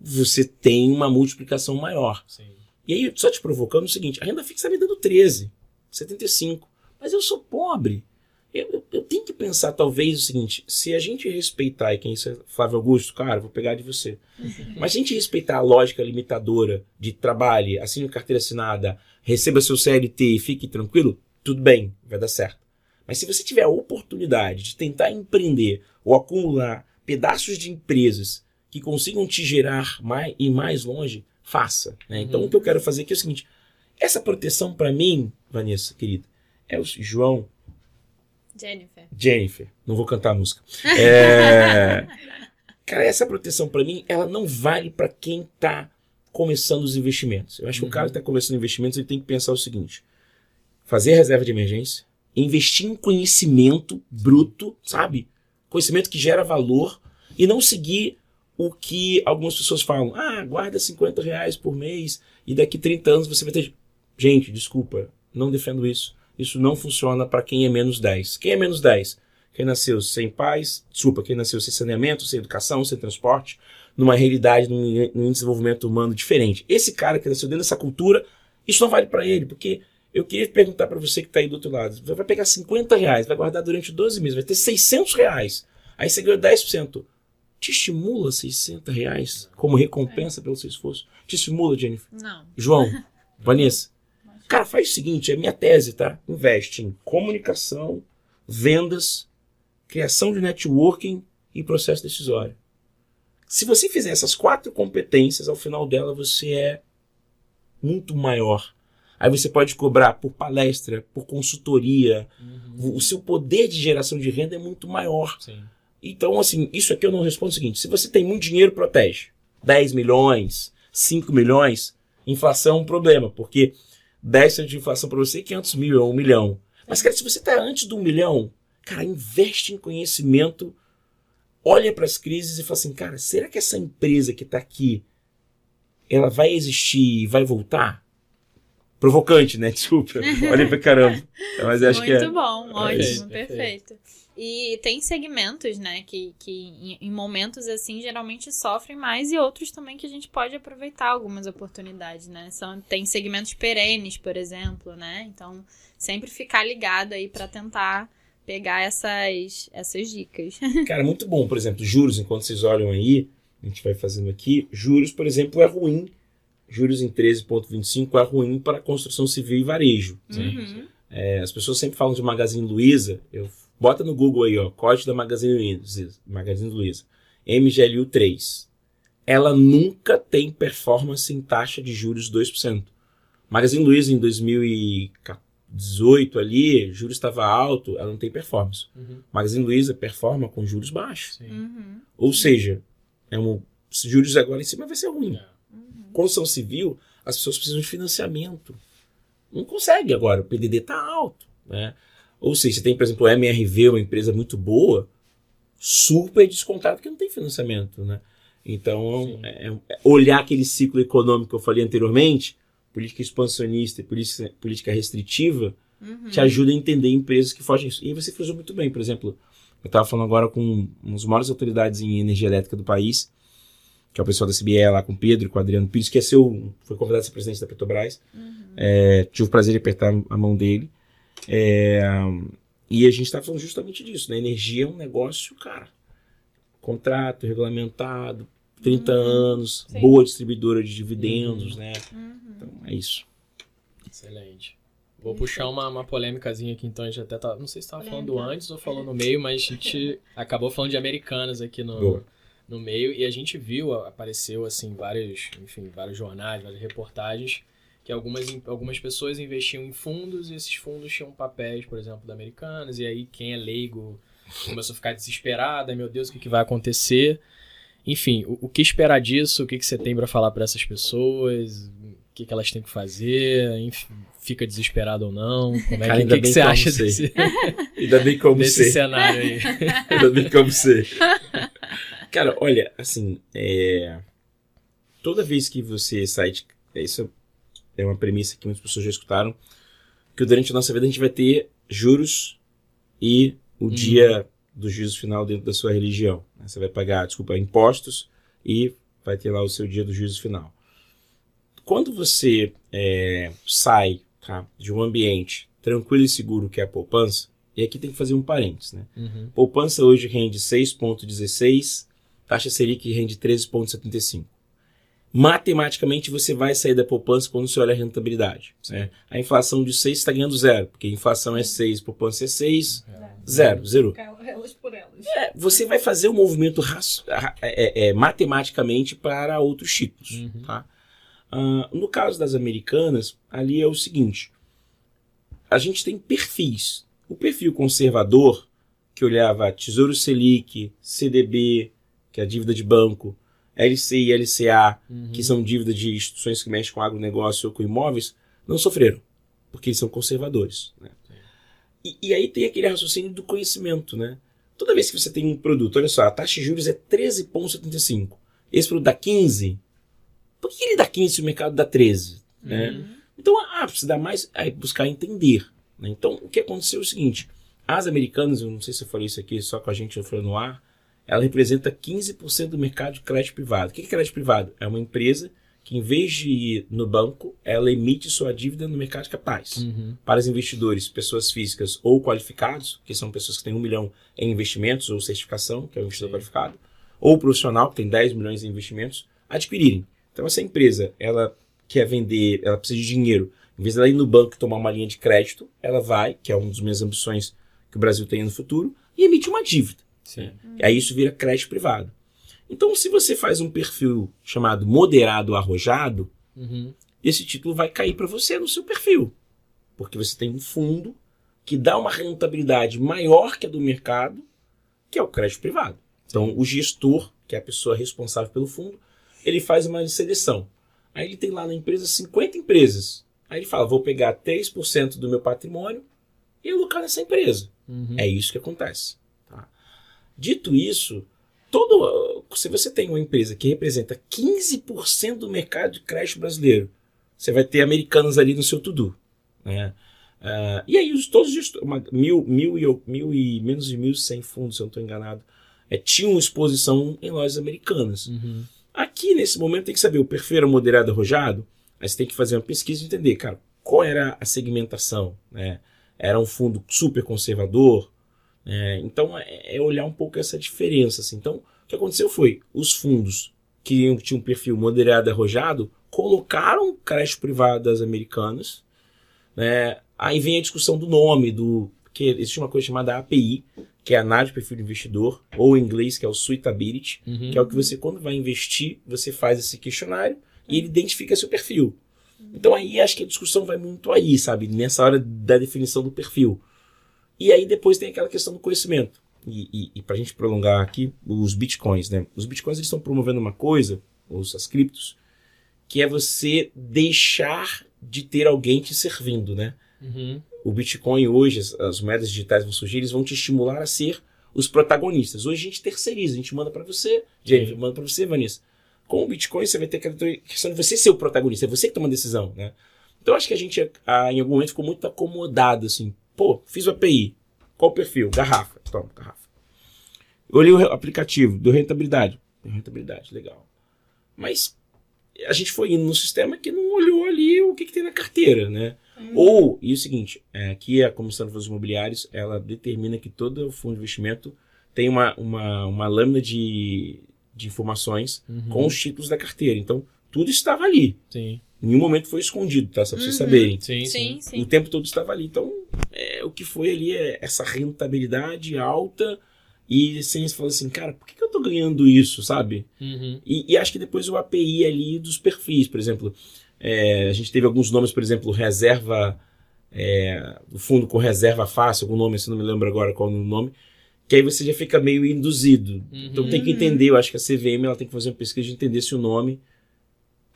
você tem uma multiplicação maior. Sim. E aí, só te provocando o seguinte: a renda fixa me dando 13, 75. Mas eu sou pobre. Eu, eu- eu tenho que pensar, talvez, o seguinte: se a gente respeitar, e quem isso é Flávio Augusto, cara, vou pegar de você. Mas se a gente respeitar a lógica limitadora de trabalhe, assine carteira assinada, receba seu CLT e fique tranquilo, tudo bem, vai dar certo. Mas se você tiver a oportunidade de tentar empreender ou acumular pedaços de empresas que consigam te gerar mais, ir mais longe, faça. né? Então Uhum. o que eu quero fazer aqui é o seguinte: essa proteção para mim, Vanessa, querida, é o João, Jennifer. Jennifer, não vou cantar a música. É, Cara, essa proteção para mim, ela não vale para quem tá começando os investimentos. Eu acho que o Uhum. cara que tá começando investimentos, ele tem que pensar o seguinte: fazer reserva de emergência, investir em conhecimento bruto, sabe? Conhecimento que gera valor e não seguir o que algumas pessoas falam. Ah, guarda 50 reais por mês e daqui 30 anos você vai ter. Gente, desculpa, não defendo isso. Isso não funciona para quem é menos 10. Quem é menos 10? Quem nasceu sem pais, desculpa, quem nasceu sem saneamento, sem educação, sem transporte, numa realidade, num, num desenvolvimento humano diferente. Esse cara que nasceu dentro dessa cultura, isso não vale para ele, porque eu queria perguntar para você que está aí do outro lado. Você vai pegar 50 reais, vai guardar durante 12 meses, vai ter 600 reais. Aí você ganhou 10%. Te estimula 600 reais como recompensa pelo seu esforço? Te estimula, Jennifer? Não. João, Vanessa. Cara, faz o seguinte, é minha tese, tá? Investe em comunicação, vendas, criação de networking e processo decisório. Se você fizer essas quatro competências, ao final dela você é muito maior. Aí você pode cobrar por palestra, por consultoria. Uhum. O seu poder de geração de renda é muito maior. Sim. Então, assim, isso aqui eu não respondo o seguinte: se você tem muito dinheiro, protege. 10 milhões, 5 milhões, inflação é um problema, porque 10% de inflação para você é 500 mil, é um milhão. Mas, cara, se você está antes de um milhão, cara, investe em conhecimento, olha para as crises e fala assim, cara, será que essa empresa que está aqui, ela vai existir e vai voltar? Provocante, né? Desculpa. Olha pra caramba. Mas acho Muito que é. bom, ótimo, Perfeito, perfeito. E tem segmentos, né, que, que em, em momentos assim geralmente sofrem mais e outros também que a gente pode aproveitar algumas oportunidades, né? São, tem segmentos perenes, por exemplo, né? Então, sempre ficar ligado aí para tentar pegar essas, essas dicas. Cara, muito bom. Por exemplo, juros, enquanto vocês olham aí, a gente vai fazendo aqui, juros, por exemplo, é ruim. Juros em 13,25 é ruim para construção civil e varejo. Uhum. É, as pessoas sempre falam de Magazine Luiza. Eu, bota no Google aí, ó, código da Magazine Luiza. Magazine Luiza. MGLU 3. Ela nunca tem performance em taxa de juros 2%. Magazine Luiza em 18 ali, juros estava alto, ela não tem performance. Uhum. Magazine Luiza performa com juros baixos. Uhum. Ou seja, é um, se juros agora em cima vai ser ruim. É. Construção civil, as pessoas precisam de financiamento. Não consegue agora, o PDD está alto. Né? Ou seja, você tem, por exemplo, o MRV, uma empresa muito boa, super descontado porque não tem financiamento. Né? Então, é, é olhar aquele ciclo econômico que eu falei anteriormente, política expansionista e política, política restritiva, Uhum. te ajuda a entender empresas que fogem isso. E você frisou muito bem, por exemplo, eu estava falando agora com um dos maiores autoridades em energia elétrica do país, que é o pessoal da CBE lá com o Pedro, com o Adriano Pires, que é seu, foi convidado a ser presidente da Petrobras. É, tive o prazer de apertar a mão dele. É, e a gente está falando justamente disso, né? Energia é um negócio, cara, contrato regulamentado, 30 anos, Sim. boa distribuidora de dividendos, né? Então é isso. Excelente. Vou puxar uma, uma polêmicazinha aqui, então a gente até tá. Não sei se estava falando antes ou falou no meio, mas a gente acabou falando de americanas aqui no, Boa. No meio e a gente viu, apareceu assim, vários, enfim, vários jornais, várias reportagens, que algumas, algumas pessoas investiam em fundos e esses fundos tinham papéis, por exemplo, da Americanas, e aí quem é leigo começou a ficar desesperado, ai meu Deus, o que, que vai acontecer? Enfim, o, o que esperar disso? O que, que você tem para falar para essas pessoas? O que, que elas têm que fazer? Enfim, fica desesperado ou não? Como é Cara, que, ainda que, que você acha sei. desse, Ainda bem como desse sei. cenário aí? Ainda bem como sei. Cara, olha, assim, é... toda vez que você sai de... Isso é uma premissa que muitas pessoas já escutaram, que durante a nossa vida a gente vai ter juros e o dia do juízo final dentro da sua religião. né? Você vai pagar, desculpa, impostos e vai ter lá o seu dia do juízo final. Quando você é, sai tá, de um ambiente tranquilo e seguro que é a poupança, e aqui tem que fazer um parênteses, né? Uhum. Poupança hoje rende 6,16, taxa Selic rende 13,75. Matematicamente você vai sair da poupança quando você olha a rentabilidade. né? A inflação de 6 está ganhando zero, porque inflação é 6, poupança é 6, zero, zero. Elas por elas. É, você vai fazer um movimento é, é, matematicamente para outros ciclos. Uhum. Tá? Ah, no caso das americanas, ali é o seguinte: a gente tem perfis. O perfil conservador, que olhava Tesouro Selic, CDB, que é a dívida de banco, LCI e LCA, Uhum. que são dívidas de instituições que mexem com agronegócio ou com imóveis, não sofreram, porque eles são conservadores. Né? E, e aí tem aquele raciocínio do conhecimento. Né? Toda vez que você tem um produto, olha só, a taxa de juros é 13,75. Esse produto dá 15. Por que ele dá 15 se o mercado dá 13? Né? Uhum. Então, ah, precisa dar mais, aí buscar entender. né? Então, o que aconteceu é o seguinte: as americanas, eu não sei se eu falei isso aqui só com a gente foi no ar, ela representa 15% do mercado de crédito privado. O que é crédito privado? É uma empresa que, em vez de ir no banco, ela emite sua dívida no mercado de capitais. Uhum. Para os investidores, pessoas físicas ou qualificados, que são pessoas que têm um milhão em investimentos ou certificação, que é o investidor Sim. qualificado, ou profissional, que tem 10 milhões em investimentos, adquirirem. Então, essa empresa, ela quer vender, ela precisa de dinheiro. Em vez dela ir no banco e tomar uma linha de crédito, ela vai, que é uma das minhas ambições que o Brasil tem no futuro, e emite uma dívida. Sim. Aí isso vira crédito privado. Então, se você faz um perfil chamado moderado arrojado, Uhum. esse título vai cair para você no seu perfil. Porque você tem um fundo que dá uma rentabilidade maior que a do mercado, que é o crédito privado. Então, o gestor, que é a pessoa responsável pelo fundo, ele faz uma seleção. Aí ele tem lá na empresa 50 empresas. Aí ele fala: vou pegar 3% do meu patrimônio e alocar nessa empresa. Uhum. É isso que acontece. Dito isso, todo, se você tem uma empresa que representa 15% do mercado de crédito brasileiro, você vai ter americanos ali no seu tudo. Né? Ah, e aí, os, todos os uma, mil, mil, e, mil e menos de 1.100 fundos, se eu não estou enganado, é, tinham exposição em lojas americanas. Uhum. Aqui, nesse momento, tem que saber o perfil era moderado arrojado, aí você tem que fazer uma pesquisa e entender, cara, qual era a segmentação, né? Era um fundo super conservador, né? então é, é olhar um pouco essa diferença, assim. Então, o que aconteceu foi, os fundos que tinham um perfil moderado arrojado colocaram crédito privado das americanas, né? Aí vem a discussão do nome, do que existe uma coisa chamada API, que é a análise de perfil do investidor, ou em inglês, que é o Suitability, Uhum. que é o que você, quando vai investir, você faz esse questionário e ele identifica seu perfil. Então aí acho que a discussão vai muito aí, sabe? Nessa hora da definição do perfil. E aí depois tem aquela questão do conhecimento. E, e, e para a gente prolongar aqui, os bitcoins, né? Os bitcoins eles estão promovendo uma coisa, os as criptos, que é você deixar de ter alguém te servindo, né? Uhum. O Bitcoin hoje, as, as moedas digitais vão surgir, eles vão te estimular a ser os protagonistas. Hoje a gente terceiriza, a gente manda para você, Jennifer, manda para você, Vanessa. Com o Bitcoin você vai ter aquela questão de você ser o protagonista, é você que toma a decisão, né? Então acho que a gente, a, em algum momento, ficou muito acomodado, assim. Pô, fiz o API. Qual o perfil? Garrafa. Toma, garrafa. Eu olhei o aplicativo, deu rentabilidade. Deu rentabilidade, legal. Mas a gente foi indo no sistema que não olhou ali o que, que tem na carteira, né? Ou, e o seguinte, é, aqui a Comissão de Fundos Imobiliários, ela determina que todo fundo de investimento tem uma, uma, uma lâmina de, de informações Uhum. com os títulos da carteira. Então, tudo estava ali. Sim. Em nenhum momento foi escondido, tá? Só pra vocês Uhum. saberem. Sim, sim. Sim, O tempo todo estava ali. Então, é, o que foi ali é essa rentabilidade alta e sem você falar assim, cara, por que, que eu tô ganhando isso, sabe? Uhum. E, e acho que depois o API ali dos perfis, por exemplo, é, a gente teve alguns nomes, por exemplo, reserva, é, o fundo com reserva fácil, algum nome, se não me lembro agora qual é o nome, que aí você já fica meio induzido. Então tem que Uhum. entender, eu acho que a CVM ela tem que fazer uma pesquisa de entender se o nome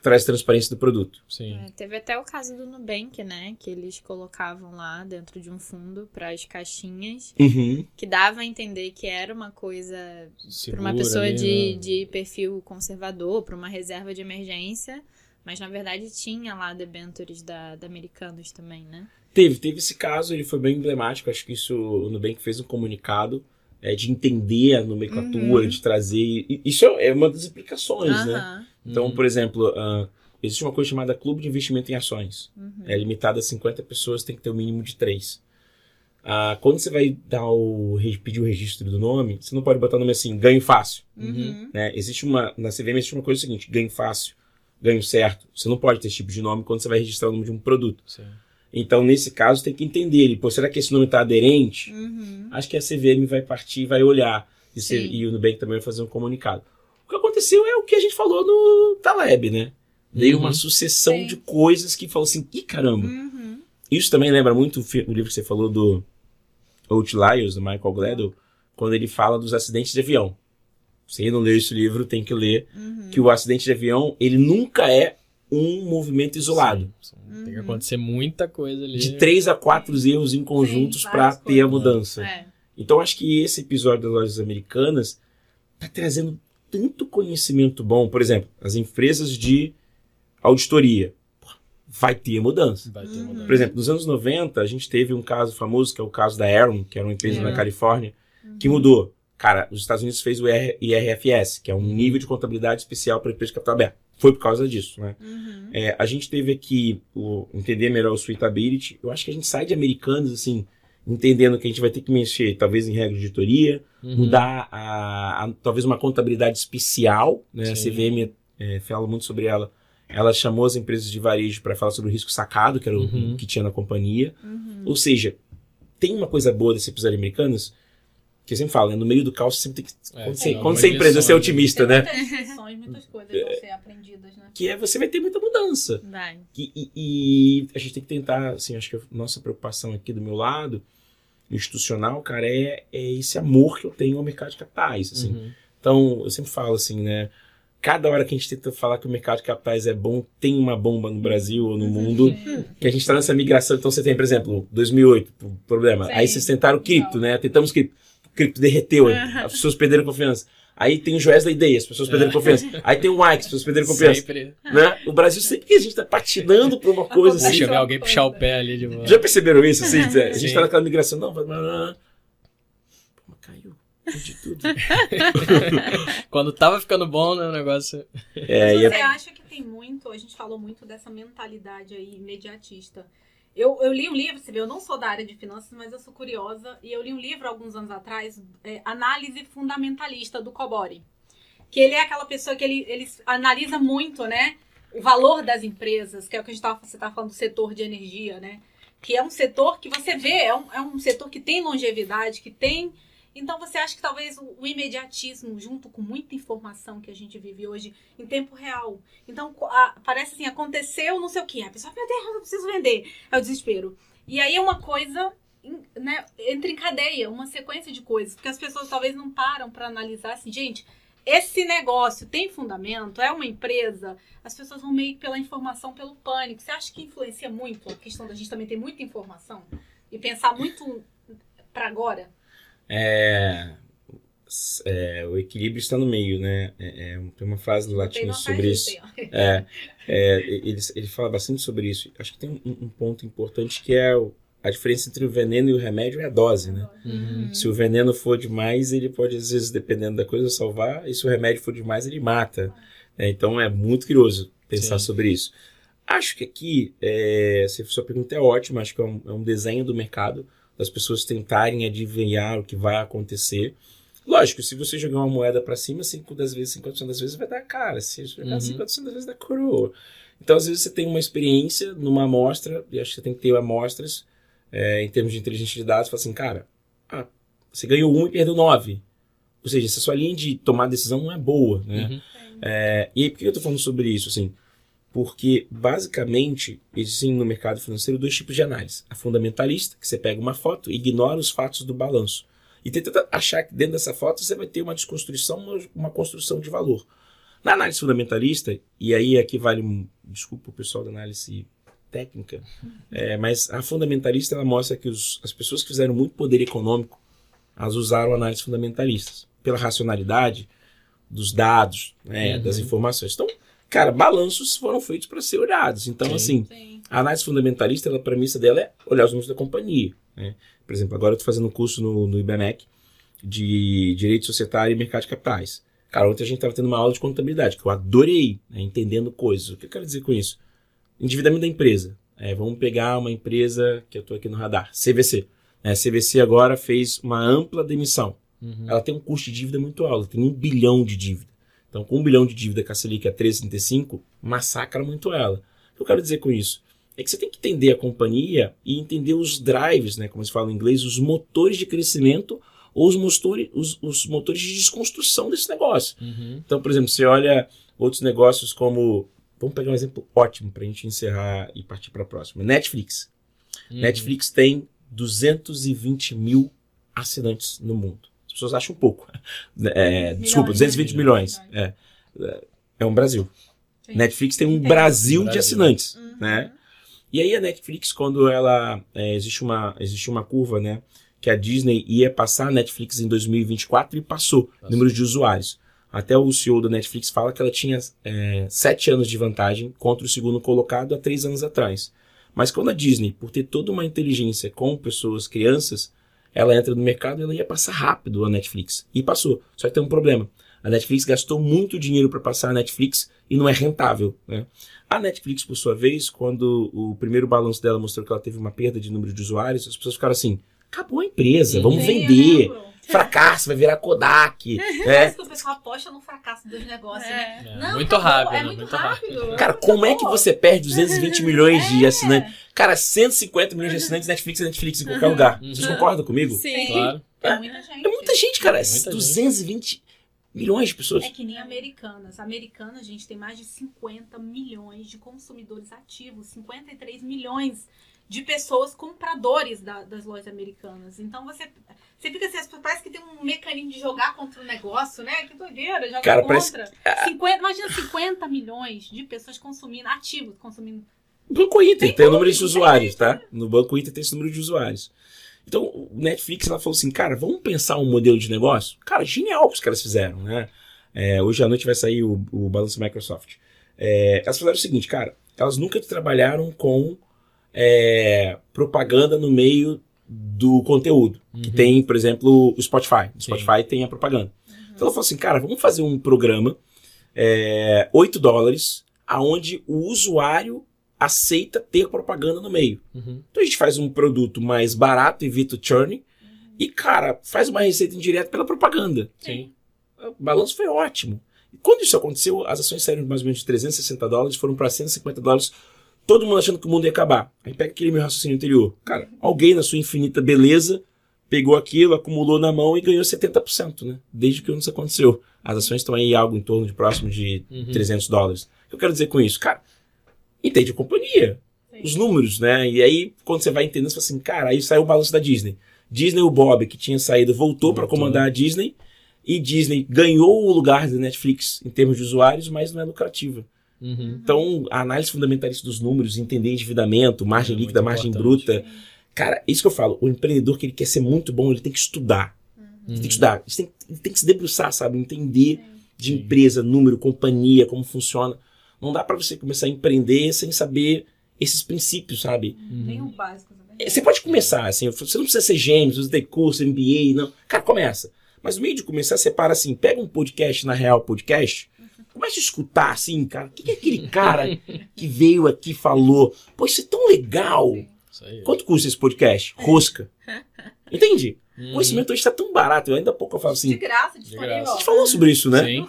traz transparência do produto. Sim. É, teve até o caso do Nubank, né? Que eles colocavam lá dentro de um fundo para as caixinhas, Uhum. que dava a entender que era uma coisa para uma pessoa ali, de, né? de perfil conservador, para uma reserva de emergência. Mas na verdade tinha lá debentures da, da Americanos também, né? Teve, teve esse caso, ele foi bem emblemático. Acho que isso o Nubank fez um comunicado é, de entender a nomenclatura, Uhum. de trazer. Isso é uma das implicações, né? Então, Uhum. por exemplo, ah, existe uma coisa chamada Clube de Investimento em Ações. Uhum. É limitada a 50 pessoas, tem que ter o mínimo de 3. quando você vai dar o, pedir o registro do nome, você não pode botar o nome assim, ganho fácil. Uhum. Né? Existe uma. Na CVM existe uma coisa seguinte: ganho fácil, ganho certo. Você não pode ter esse tipo de nome quando você vai registrar o nome de um produto. Sim. Então, nesse caso, tem que entender ele. Pô, será que esse nome está aderente? Uhum. Acho que a CVM vai partir e vai olhar. E, e o Nubank também vai fazer um comunicado. O que aconteceu é o que a gente falou no Taleb, né? Veio Uhum. uma sucessão Sim. de coisas que falou assim, ih caramba. Uhum. Isso também lembra muito o, livro que você falou do Outliers, do Michael Gladwell, quando ele fala dos acidentes de avião. Se não leu esse livro, tem que ler. Uhum. Que o acidente de avião, ele nunca é um movimento isolado. Sim, sim. Tem que Uhum. acontecer muita coisa ali. De três a quatro erros em conjuntos para ter a mudança. É. Então acho que esse episódio das lojas americanas tá trazendo tanto conhecimento bom. Por exemplo, as empresas de auditoria. Vai ter mudança. Vai ter Uhum. mudança. Por exemplo, nos anos 90, a gente teve um caso famoso, que é o caso da Aaron, que era uma empresa na Califórnia, que mudou. Cara, os Estados Unidos fez o IR IRFS, que é um nível de contabilidade especial para empresa de capital aberto. Foi por causa disso, né? Uhum. É, a gente teve aqui o entender melhor o suitability. Eu acho que a gente sai de americanos, assim, entendendo que a gente vai ter que mexer, talvez, em regra de auditoria, Uhum. mudar a, a- talvez uma contabilidade especial, né? A. CVM é, fala muito sobre ela. Ela chamou as empresas de varejo para falar sobre o risco sacado, que era o Uhum. que tinha na companhia. Uhum. Ou seja, tem uma coisa boa desse episódio americanos, que eu sempre falo, né? No meio do caos você sempre tem que. É, quando tem você, alguma quando você é empresa, você é otimista, Tem né? Muitas lições, muitas coisas vão ser aprendidas, né? Que é você vai ter muita mudança. Vai. E, e- e a gente tem que tentar, assim, acho que a nossa preocupação aqui do meu lado, institucional, cara, é, é esse amor que eu tenho ao mercado de capitais, assim. Uhum. Então, eu sempre falo assim, né? Cada hora que a gente tenta falar que o mercado de capitais é bom, tem uma bomba no Brasil ou no mundo, que a gente está nessa migração. Então, você tem, por exemplo, 2008, p- problema. Sim. Aí vocês tentaram o cripto, né? Tentamos cripto. O cripto derreteu, as pessoas perderam confiança. Aí tem o Joesley Day, as pessoas perderam confiança. Aí tem o Mike, as pessoas perderam confiança. Sempre. Né? O Brasil sempre que a gente tá patinando por uma coisa assim. Deixa eu ver Uma alguém puxar o pé ali de volta. Já perceberam isso? Assim, a gente Sim. tá naquela migração, não. Pô, mas caiu. De tudo. Quando tava ficando bom, né, o negócio. É, Mas e você acha que tem muito, a gente falou muito dessa mentalidade aí imediatista. Eu, eu li um livro, você vê, eu não sou da área de finanças, mas eu sou curiosa, e eu li um livro alguns anos atrás, é, Análise Fundamentalista, do Cobori. Que ele é aquela pessoa que ele, ele analisa muito, né, o valor das empresas, que é o que a gente tava, você estava falando do setor de energia, né? Que é um setor que você vê, é um, é um setor que tem longevidade, que tem Então você acha que talvez o, o imediatismo, junto com muita informação que a gente vive hoje em tempo real. Então a, parece assim, aconteceu não sei o que. A pessoa, meu Deus, eu preciso vender. É o desespero. E aí é uma coisa né, entra em cadeia, uma sequência de coisas, porque as pessoas talvez não param para analisar assim, gente, esse negócio tem fundamento, é uma empresa, as pessoas vão meio pela informação, pelo pânico. Você acha que influencia muito a questão da gente também ter muita informação e pensar muito para agora? É, é, o equilíbrio está no meio, né? É, é tem uma frase do latim sobre isso. É, é, ele, ele fala bastante sobre isso. Acho que tem um, um ponto importante que é o, a diferença entre o veneno e o remédio é a dose, né? Uhum. Se o veneno for demais, ele pode, às vezes, dependendo da coisa, salvar, e se o remédio for demais, ele mata. É, então é muito curioso pensar Sim. sobre isso. Acho que aqui, é, se a sua pergunta é ótima, acho que é um, é um, desenho do mercado, das pessoas tentarem adivinhar o que vai acontecer. Lógico, se você jogar uma moeda para cima, 5 das vezes, 50% das vezes vai dar cara. Se jogar uhum. 50% das vezes, dá coroa. Então, às vezes, você tem uma experiência numa amostra, e acho que você tem que ter amostras é, em termos de inteligência de dados, fala assim, cara, ah, você ganhou um e perdeu nove. Ou seja, essa sua linha de tomar decisão não é boa, né? Uhum. É, e aí, por que eu estou falando sobre isso? Assim, porque, basicamente, existem no mercado financeiro dois tipos de análise. A fundamentalista, que você pega uma foto e ignora os fatos do balanço. E tenta achar que dentro dessa foto você vai ter uma desconstrução, uma, uma construção de valor. Na análise fundamentalista, e aí aqui vale, desculpa o pessoal da análise técnica, é, mas a fundamentalista ela mostra que os, as pessoas que fizeram muito poder econômico, elas usaram análises fundamentalistas pela racionalidade dos dados, né, uhum. das informações. Então, cara, balanços foram feitos para ser olhados. Então, sim, assim, sim. a análise fundamentalista, ela, a premissa dela é olhar os números da companhia. Né? Por exemplo, agora eu estou fazendo um curso no, no IBMEC de Direito Societário e Mercado de Capitais. Cara, ontem a gente estava tendo uma aula de contabilidade, que eu adorei, né, entendendo coisas. O que eu quero dizer com isso? Endividamento da empresa. É, vamos pegar uma empresa que eu estou aqui no radar, CVC. É, CVC agora fez uma ampla demissão. Uhum. Ela tem um custo de dívida muito alto, tem um bilhão de dívida. Então, com um bilhão de dívida com a Selic a 13,35, massacra muito ela. O que eu quero dizer com isso? É que você tem que entender a companhia e entender os drives, né, como se fala em inglês, os motores de crescimento ou os motores, os, os motores de desconstrução desse negócio. Uhum. Então, por exemplo, você olha outros negócios como Vamos pegar um exemplo ótimo para a gente encerrar e partir para a próxima. Netflix. Uhum. Netflix tem 220 mil assinantes no mundo. As pessoas acham pouco. É, desculpa, 220 né? milhões. milhões. É, é um Brasil. Sim. Netflix tem um Brasil, Brasil, de assinantes, uhum. né? E aí a Netflix, quando ela é, existe uma existe uma curva, né, que a Disney ia passar a Netflix em 2024 e passou, passou. número de usuários. Até o CEO da Netflix fala que ela tinha é, sete anos de vantagem contra o segundo colocado há três anos atrás. Mas quando a Disney, por ter toda uma inteligência com pessoas, crianças, ela entra no mercado, ela ia passar rápido a Netflix. E passou. Só que tem um problema. A Netflix gastou muito dinheiro para passar a Netflix e não é rentável. Né? A Netflix, por sua vez, quando o primeiro balanço dela mostrou que ela teve uma perda de número de usuários, as pessoas ficaram assim: acabou a empresa, vamos vender fracasso, vai virar Kodak. É. Parece que o pessoal aposta no fracasso dos negócios, né? É. Não, muito rápido. É muito, muito rápido. rápido. Cara, como é que você perde 220 milhões de é. assinantes? Cara, 150 milhões de assinantes Netflix Netflix em qualquer lugar. Uhum. Vocês concordam comigo? Sim. Claro. É muita gente. É muita gente, cara. É muita 220 gente. milhões de pessoas. É que nem americanas. Americanas, gente, tem mais de 50 milhões de consumidores ativos. 53 milhões de pessoas compradores da, das lojas americanas. Então você você fica assim, parece que tem um mecanismo de jogar contra o negócio, né? Que doideira, jogar Cara, contra. Parece... 50, imagina 50 milhões de pessoas consumindo, ativos, consumindo. Banco Inter tem, tem o número de usuários, tá? No Banco Inter tem esse número de usuários. Então, o Netflix ela falou assim, cara, vamos pensar um modelo de negócio? Cara, genial que os caras fizeram, né? É, hoje à noite vai sair o, o balanço Microsoft. É, elas fizeram o seguinte, cara, elas nunca trabalharam com é, propaganda no meio do conteúdo. Uhum. Que tem, por exemplo, o Spotify. O Spotify Sim. tem a propaganda. Uhum. Então ela falou assim, cara, vamos fazer um programa, é, 8 dólares, aonde o usuário aceita ter propaganda no meio. Uhum. Então a gente faz um produto mais barato, evita o churn, uhum. e, cara, faz uma receita indireta pela propaganda. Sim. O balanço foi ótimo. E quando isso aconteceu, as ações saíram de mais ou menos de 360 dólares, foram para 150 dólares todo mundo achando que o mundo ia acabar. Aí pega aquele meu raciocínio anterior. Cara, alguém na sua infinita beleza pegou aquilo, acumulou na mão e ganhou 70%, né? Desde que isso aconteceu. As ações estão aí algo em torno de próximo de Uhum. 300 dólares. O que eu quero dizer com isso? Cara, entende a companhia, os números, né? E aí, quando você vai entendendo, você fala assim, cara, aí saiu o balanço da Disney. Disney, o Bob, que tinha saído, voltou para Voltou. comandar a Disney. E Disney ganhou o lugar da Netflix em termos de usuários, mas não é lucrativa. Uhum. Então, a análise fundamentalista dos números, entender endividamento, margem É líquida, margem bruta. Cara, isso que eu falo. O empreendedor que ele quer ser muito bom, ele tem que estudar. Ele tem que estudar. Ele tem, ele tem que se debruçar, sabe? Entender de empresa, número, companhia, como funciona. Não dá pra você começar a empreender sem saber esses princípios, sabe? Nem Uhum. o básico. É, Você pode começar, assim, você não precisa ser gêmeo, você ter curso, MBA, não. Cara, começa. Mas no meio de começar, você para assim, pega um podcast na Real Podcast, começa a escutar, assim, cara, o que, que é aquele cara que veio aqui e falou? Pô, isso é tão legal. Isso aí. Quanto custa esse podcast? Rosca. Entende? O Uhum. conhecimento hoje está tão barato. Eu ainda há pouco eu falo De assim. graça, disponível. graça. A gente falou sobre isso, né? Sim.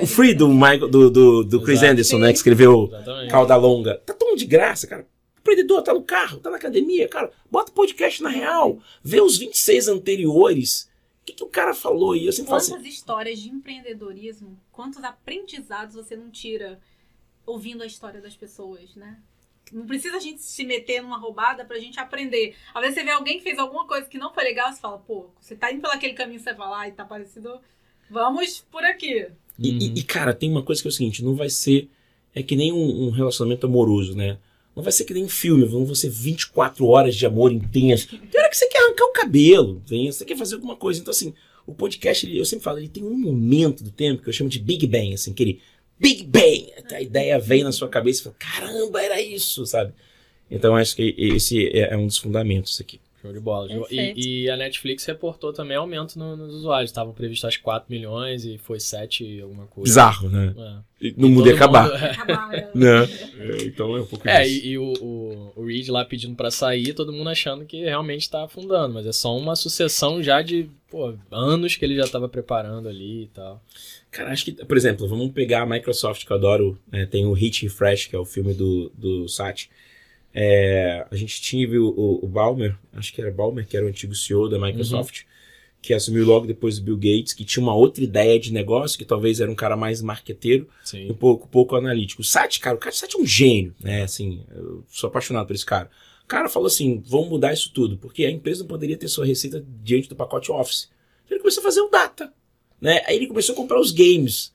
O Free do, Michael, do, do, do Chris Exato. Anderson, né? Que escreveu Exatamente. Cauda Longa. Tá tão de graça, cara. O empreendedor tá no carro, tá na academia, cara. Bota o podcast na real. Vê os 26 anteriores. O que, que o cara falou aí? Eu sempre falo Quantas assim. histórias de empreendedorismo, quantos aprendizados você não tira ouvindo a história das pessoas, né? Não precisa a gente se meter numa roubada pra gente aprender. Às vezes você vê alguém que fez alguma coisa que não foi legal, você fala, pô, você tá indo pelo aquele caminho, você vai lá e tá parecido. Vamos por aqui. E, Uhum. e- e, cara, tem uma coisa que é o seguinte: não vai ser. É que nem um, um relacionamento amoroso, né? Não vai ser que nem um filme, não vão ser 24 horas de amor intenso. Tem hora que você quer arrancar o cabelo, tem, você quer fazer alguma coisa. Então, assim, o podcast, ele- eu sempre falo, ele tem um momento do tempo que eu chamo de Big Bang, assim, aquele Big Bang. A ideia vem na sua cabeça e fala, caramba, era isso, sabe? Então, acho que esse é, é um dos fundamentos aqui. Show de bola. E, e a Netflix reportou também aumento no- nos usuários. Estavam previstos acho 4 milhões e foi 7 e alguma coisa. Bizarro, né? É. Não E muda todo acabar. mundo- Acabar. Né? Então é um pouco É, disso. e, e o, o, o Reed lá pedindo pra sair, todo mundo achando que realmente tá afundando, mas é só uma sucessão já de pô, anos que ele já tava preparando ali e tal. Cara, acho que, por exemplo, vamos pegar a Microsoft, que eu adoro, né, tem o Hit Refresh, que é o filme do, do Sat. É, a gente tinha o, o, o Balmer, acho que era Balmer, que era o antigo CEO da Microsoft, que assumiu logo depois do Bill Gates, que tinha uma outra ideia de negócio, que talvez era um cara mais marqueteiro Sim. um pouco, pouco analítico. O Sat, cara, o cara o Sat é um gênio, né? Assim, eu sou apaixonado por esse cara. O cara falou assim: vamos mudar isso tudo, porque a empresa não poderia ter sua receita diante do pacote Office. Ele começou a fazer o data. Né? Aí ele começou a comprar os games.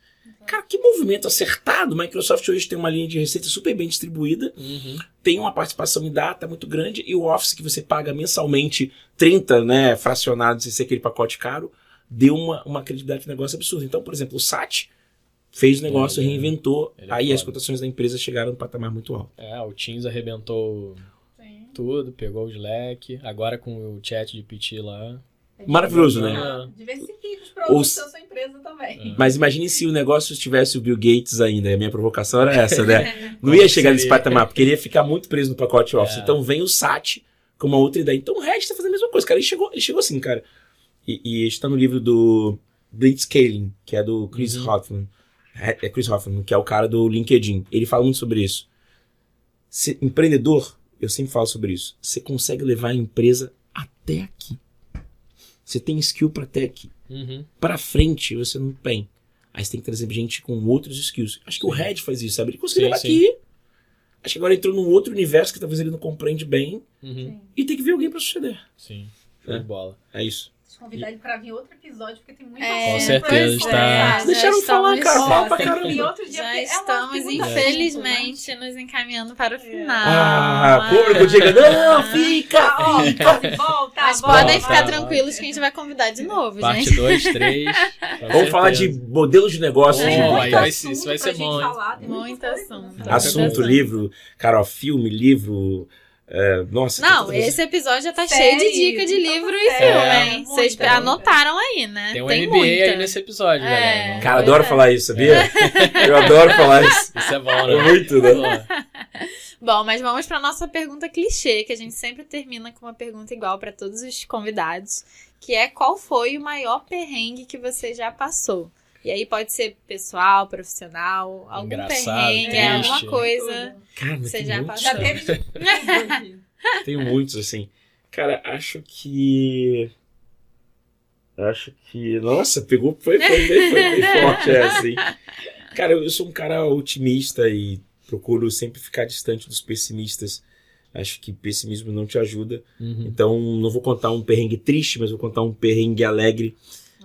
Cara, que movimento acertado. Microsoft hoje tem uma linha de receita super bem distribuída, Uhum. tem uma participação em data muito grande e o Office que você paga mensalmente 30, né, fracionados sem ser aquele pacote caro, deu uma, uma credibilidade de negócio absurda. Então, por exemplo, o SAT fez o negócio, Ele é- reinventou, ele é aí as cotações da empresa chegaram no patamar muito alto. É, o Teams arrebentou Sim. tudo, pegou o Slack, agora com o chat de PT lá. Maravilhoso, né? É. Diversifique os produtos Os- da sua empresa também. Mas imagine se o negócio tivesse o Bill Gates ainda. A minha provocação era essa, né? Não ia chegar nesse patamar, porque ele ia ficar muito preso no pacote Office. É. Então vem o SAT com uma outra ideia. Então o Red tá fazendo a mesma coisa, cara. Ele chegou, ele chegou assim, cara. E, e está no livro do Blitzscaling, que é do Chris Uhum. Hoffman. É, é Chris Hoffman, que é o cara do LinkedIn. Ele fala muito sobre isso. Se, empreendedor, eu sempre falo sobre isso. Você consegue levar a empresa até aqui. Você tem skill para até aqui Uhum. pra frente você não tem. Aí você tem que trazer gente com outros skills. Acho que o Sim. Red faz isso, sabe? Ele conseguiu levar aqui. Acho que agora entrou num outro universo que talvez ele não compreende bem Uhum. e tem que ver alguém pra suceder. Sim. Show É. de bola. É isso. Convidar ele pra vir outro episódio, porque tem muita É, Com coisa certeza, está-. Deixaram falar, cara. Fala pra caramba. outro dia, Já porque é estamos, infelizmente, nos encaminhando para o final. Ah, público, diga, não, fica, ó, fica. volta, Mas volta. podem ficar volta. tranquilos que a gente vai convidar de novo, Parte gente. 2, 3. Vamos falar de modelo de negócio. Muito de... vai- isso vai ser bom, falar, Muito assunto. Assunto, livro, cara, ó, filme, livro. É, nossa. Não, esse episódio já tá Série, cheio de dica de tem livro e filme, É, hein? muita, Vocês muita. anotaram aí, né? Tem um Tem NBA aí muita. nesse episódio, É. galera. Cara, adoro é. falar isso, sabia? Eu adoro falar isso. Isso é bom, né? Muito, né? Pô, Bom, mas vamos para nossa pergunta clichê, que a gente sempre termina com uma pergunta igual para todos os convidados, que é qual foi o maior perrengue que você já passou? E aí pode ser pessoal, profissional, algum Engraçado, perrengue, triste. alguma coisa. Cara, Você tem já muitos, passou? Tenho muitos, assim. Cara, acho que. Acho que. Nossa, pegou. Foi, foi, bem, foi bem forte essa, hein? Cara, eu sou um cara otimista e procuro sempre ficar distante dos pessimistas. Acho que pessimismo não te ajuda. Uhum. Então, não vou contar um perrengue triste, mas vou contar um perrengue alegre.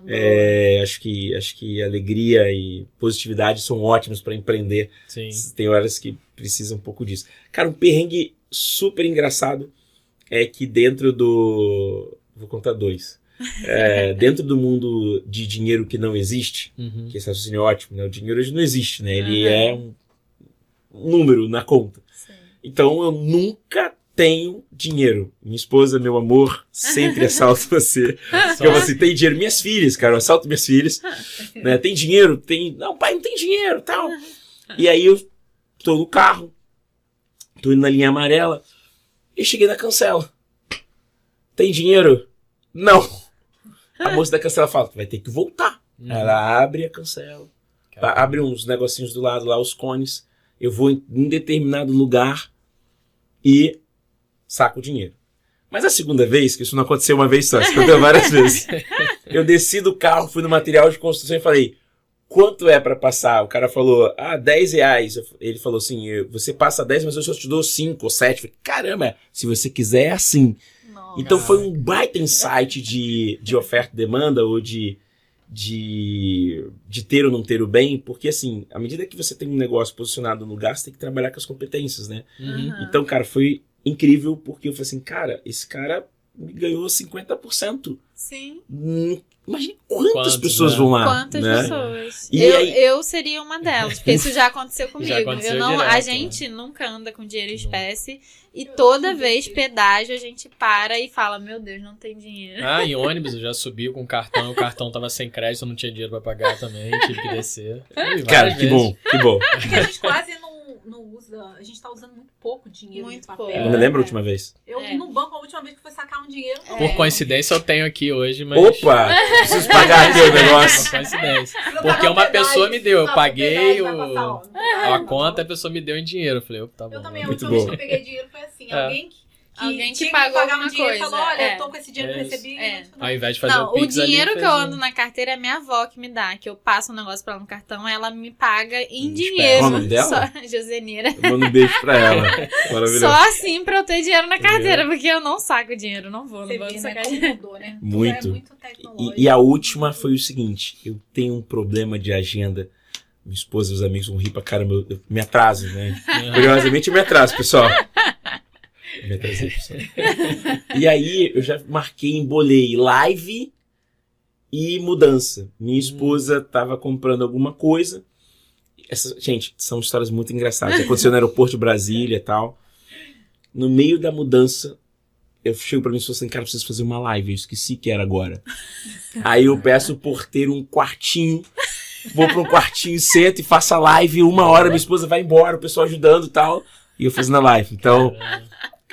É, acho que acho que alegria e positividade são ótimos para empreender. Sim. Tem horas que precisa um pouco disso. Cara, um perrengue super engraçado é que dentro do. Vou contar dois. É, dentro do mundo de dinheiro que não existe, Uhum. que esse raciocínio é ótimo, né? O dinheiro hoje não existe, né? Ele Uhum. é um número na conta. Sim. Então eu nunca tenho dinheiro. Minha esposa, meu amor, sempre assalto você. Só- Eu falo assim, tem dinheiro? Minhas filhas, cara, eu assalto minhas filhas. né? Tem dinheiro? Tem. Não, pai, não tem dinheiro tal. E aí eu tô no carro, tô indo na linha amarela e cheguei na cancela. Tem dinheiro? Não. A moça da cancela fala, vai ter que voltar. Uhum. Ela abre a cancela, Caramba. abre uns negocinhos do lado lá, os cones. Eu vou em um determinado lugar e saco o dinheiro. Mas a segunda vez, que isso não aconteceu uma vez só, isso aconteceu várias vezes. Eu desci do carro, fui no material de construção e falei: quanto é pra passar? O cara falou: ah, 10 reais. Ele falou assim: você passa 10, mas eu só te dou 5 ou 7. Falei, Caramba, se você quiser é assim. Nossa. Então foi um baita insight de, de oferta e demanda ou de, de, de ter ou não ter o bem, porque assim, à medida que você tem um negócio posicionado no lugar, você tem que trabalhar com as competências, né? Uhum. Então, cara, foi incrível porque eu falei assim, cara, esse cara me ganhou 50%. Sim. Hum, Imagine quantas Quantos, pessoas né? vão lá. Quantas né? pessoas? E eu, aí- eu seria uma delas, porque isso já aconteceu comigo. aconteceu eu não, a direto, gente nunca anda com dinheiro em espécie e toda vez pedágio a gente para e fala: Meu Deus, não tem dinheiro. Ah, em ônibus eu já subi com o cartão, o cartão tava sem crédito, eu não tinha dinheiro pra pagar também, tive que descer. Cara, que vezes. bom, que bom. Porque a gente quase não, não usa. A gente tá usando muito pouco dinheiro Muito de papel. pouco. Eu não me lembro a É. última vez. Eu, É. no banco, a última vez que fui sacar um dinheiro. não Por é. coincidência eu tenho aqui hoje, mas. Opa! Preciso pagar aqui o Por negócio. coincidência. Não Porque uma pessoa me deu, eu paguei o- A conta, a pessoa me deu em dinheiro. Eu falei, opa, tá bom. Eu também, a Muito última vez bom. que eu peguei dinheiro foi assim. É. Alguém que, que Alguém que pagou pagar um alguma dinheiro e coisa, falou, olha, é. eu tô com esse dinheiro que eu É isso. recebi. É. Ao invés de fazer Não, o o Pix ali, dinheiro que eu um- ando na carteira é minha avó que me dá, que eu passo um negócio pra ela no cartão, ela me paga em dinheiro. Qual o nome dela? Só, Josenira. Eu mando um beijo pra ela. Maravilhoso. Só assim pra eu ter dinheiro na Entendeu? carteira, porque eu não saco dinheiro, não vou, Você vou vê, sacar né? dinheiro. Mudou, né? Muito. É muito tecnológico. E, e a última foi o seguinte: eu tenho um problema de agenda. Minha esposa e os amigos vão rir pra caramba. Eu, eu me atraso, né? Curiosamente, eu me atraso, pessoal. E aí, eu já marquei, embolei live e mudança. Minha esposa tava comprando alguma coisa. Essa, gente, são histórias muito engraçadas. Aconteceu no aeroporto de Brasília e tal. No meio da mudança, eu chego pra minha esposa assim, cara, preciso fazer uma live. Eu esqueci que era agora. Aí eu peço o porteiro um quartinho. Vou pra um quartinho, sento e faço a live. Uma hora minha esposa vai embora, o pessoal ajudando e tal. E eu fazendo a live. Então,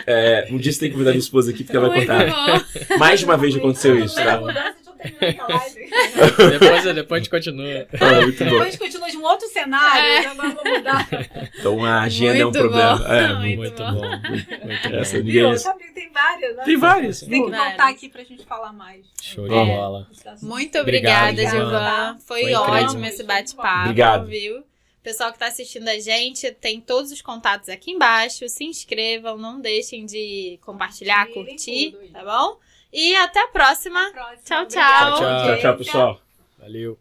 é, um dia você tem que convidar minha esposa aqui porque ela vai Muito contar. bom. Mais de uma vez já aconteceu isso, tá? depois, depois a gente continua. Ah, muito bom. Depois a gente continua de um outro cenário, É. agora vou mudar. Então a agenda é um Muito problema. bom. É, Muito Muito bom. bom. Muito Essa bom. Viu? Sabe, tem várias, né? Tem várias. Tem que Várias. voltar aqui pra gente falar mais. Show de É. bola. Muito obrigada, Giovana. Giovana. Foi, Foi ótimo incrível. esse bate-papo, Obrigado. viu? Pessoal que tá assistindo a gente, tem todos os contatos aqui embaixo. Se inscrevam, não deixem de compartilhar, Tirem curtir, tudo tá bom? E até a próxima. Próxima. Tchau, tchau. Tchau, Tchau, tchau, pessoal. Valeu.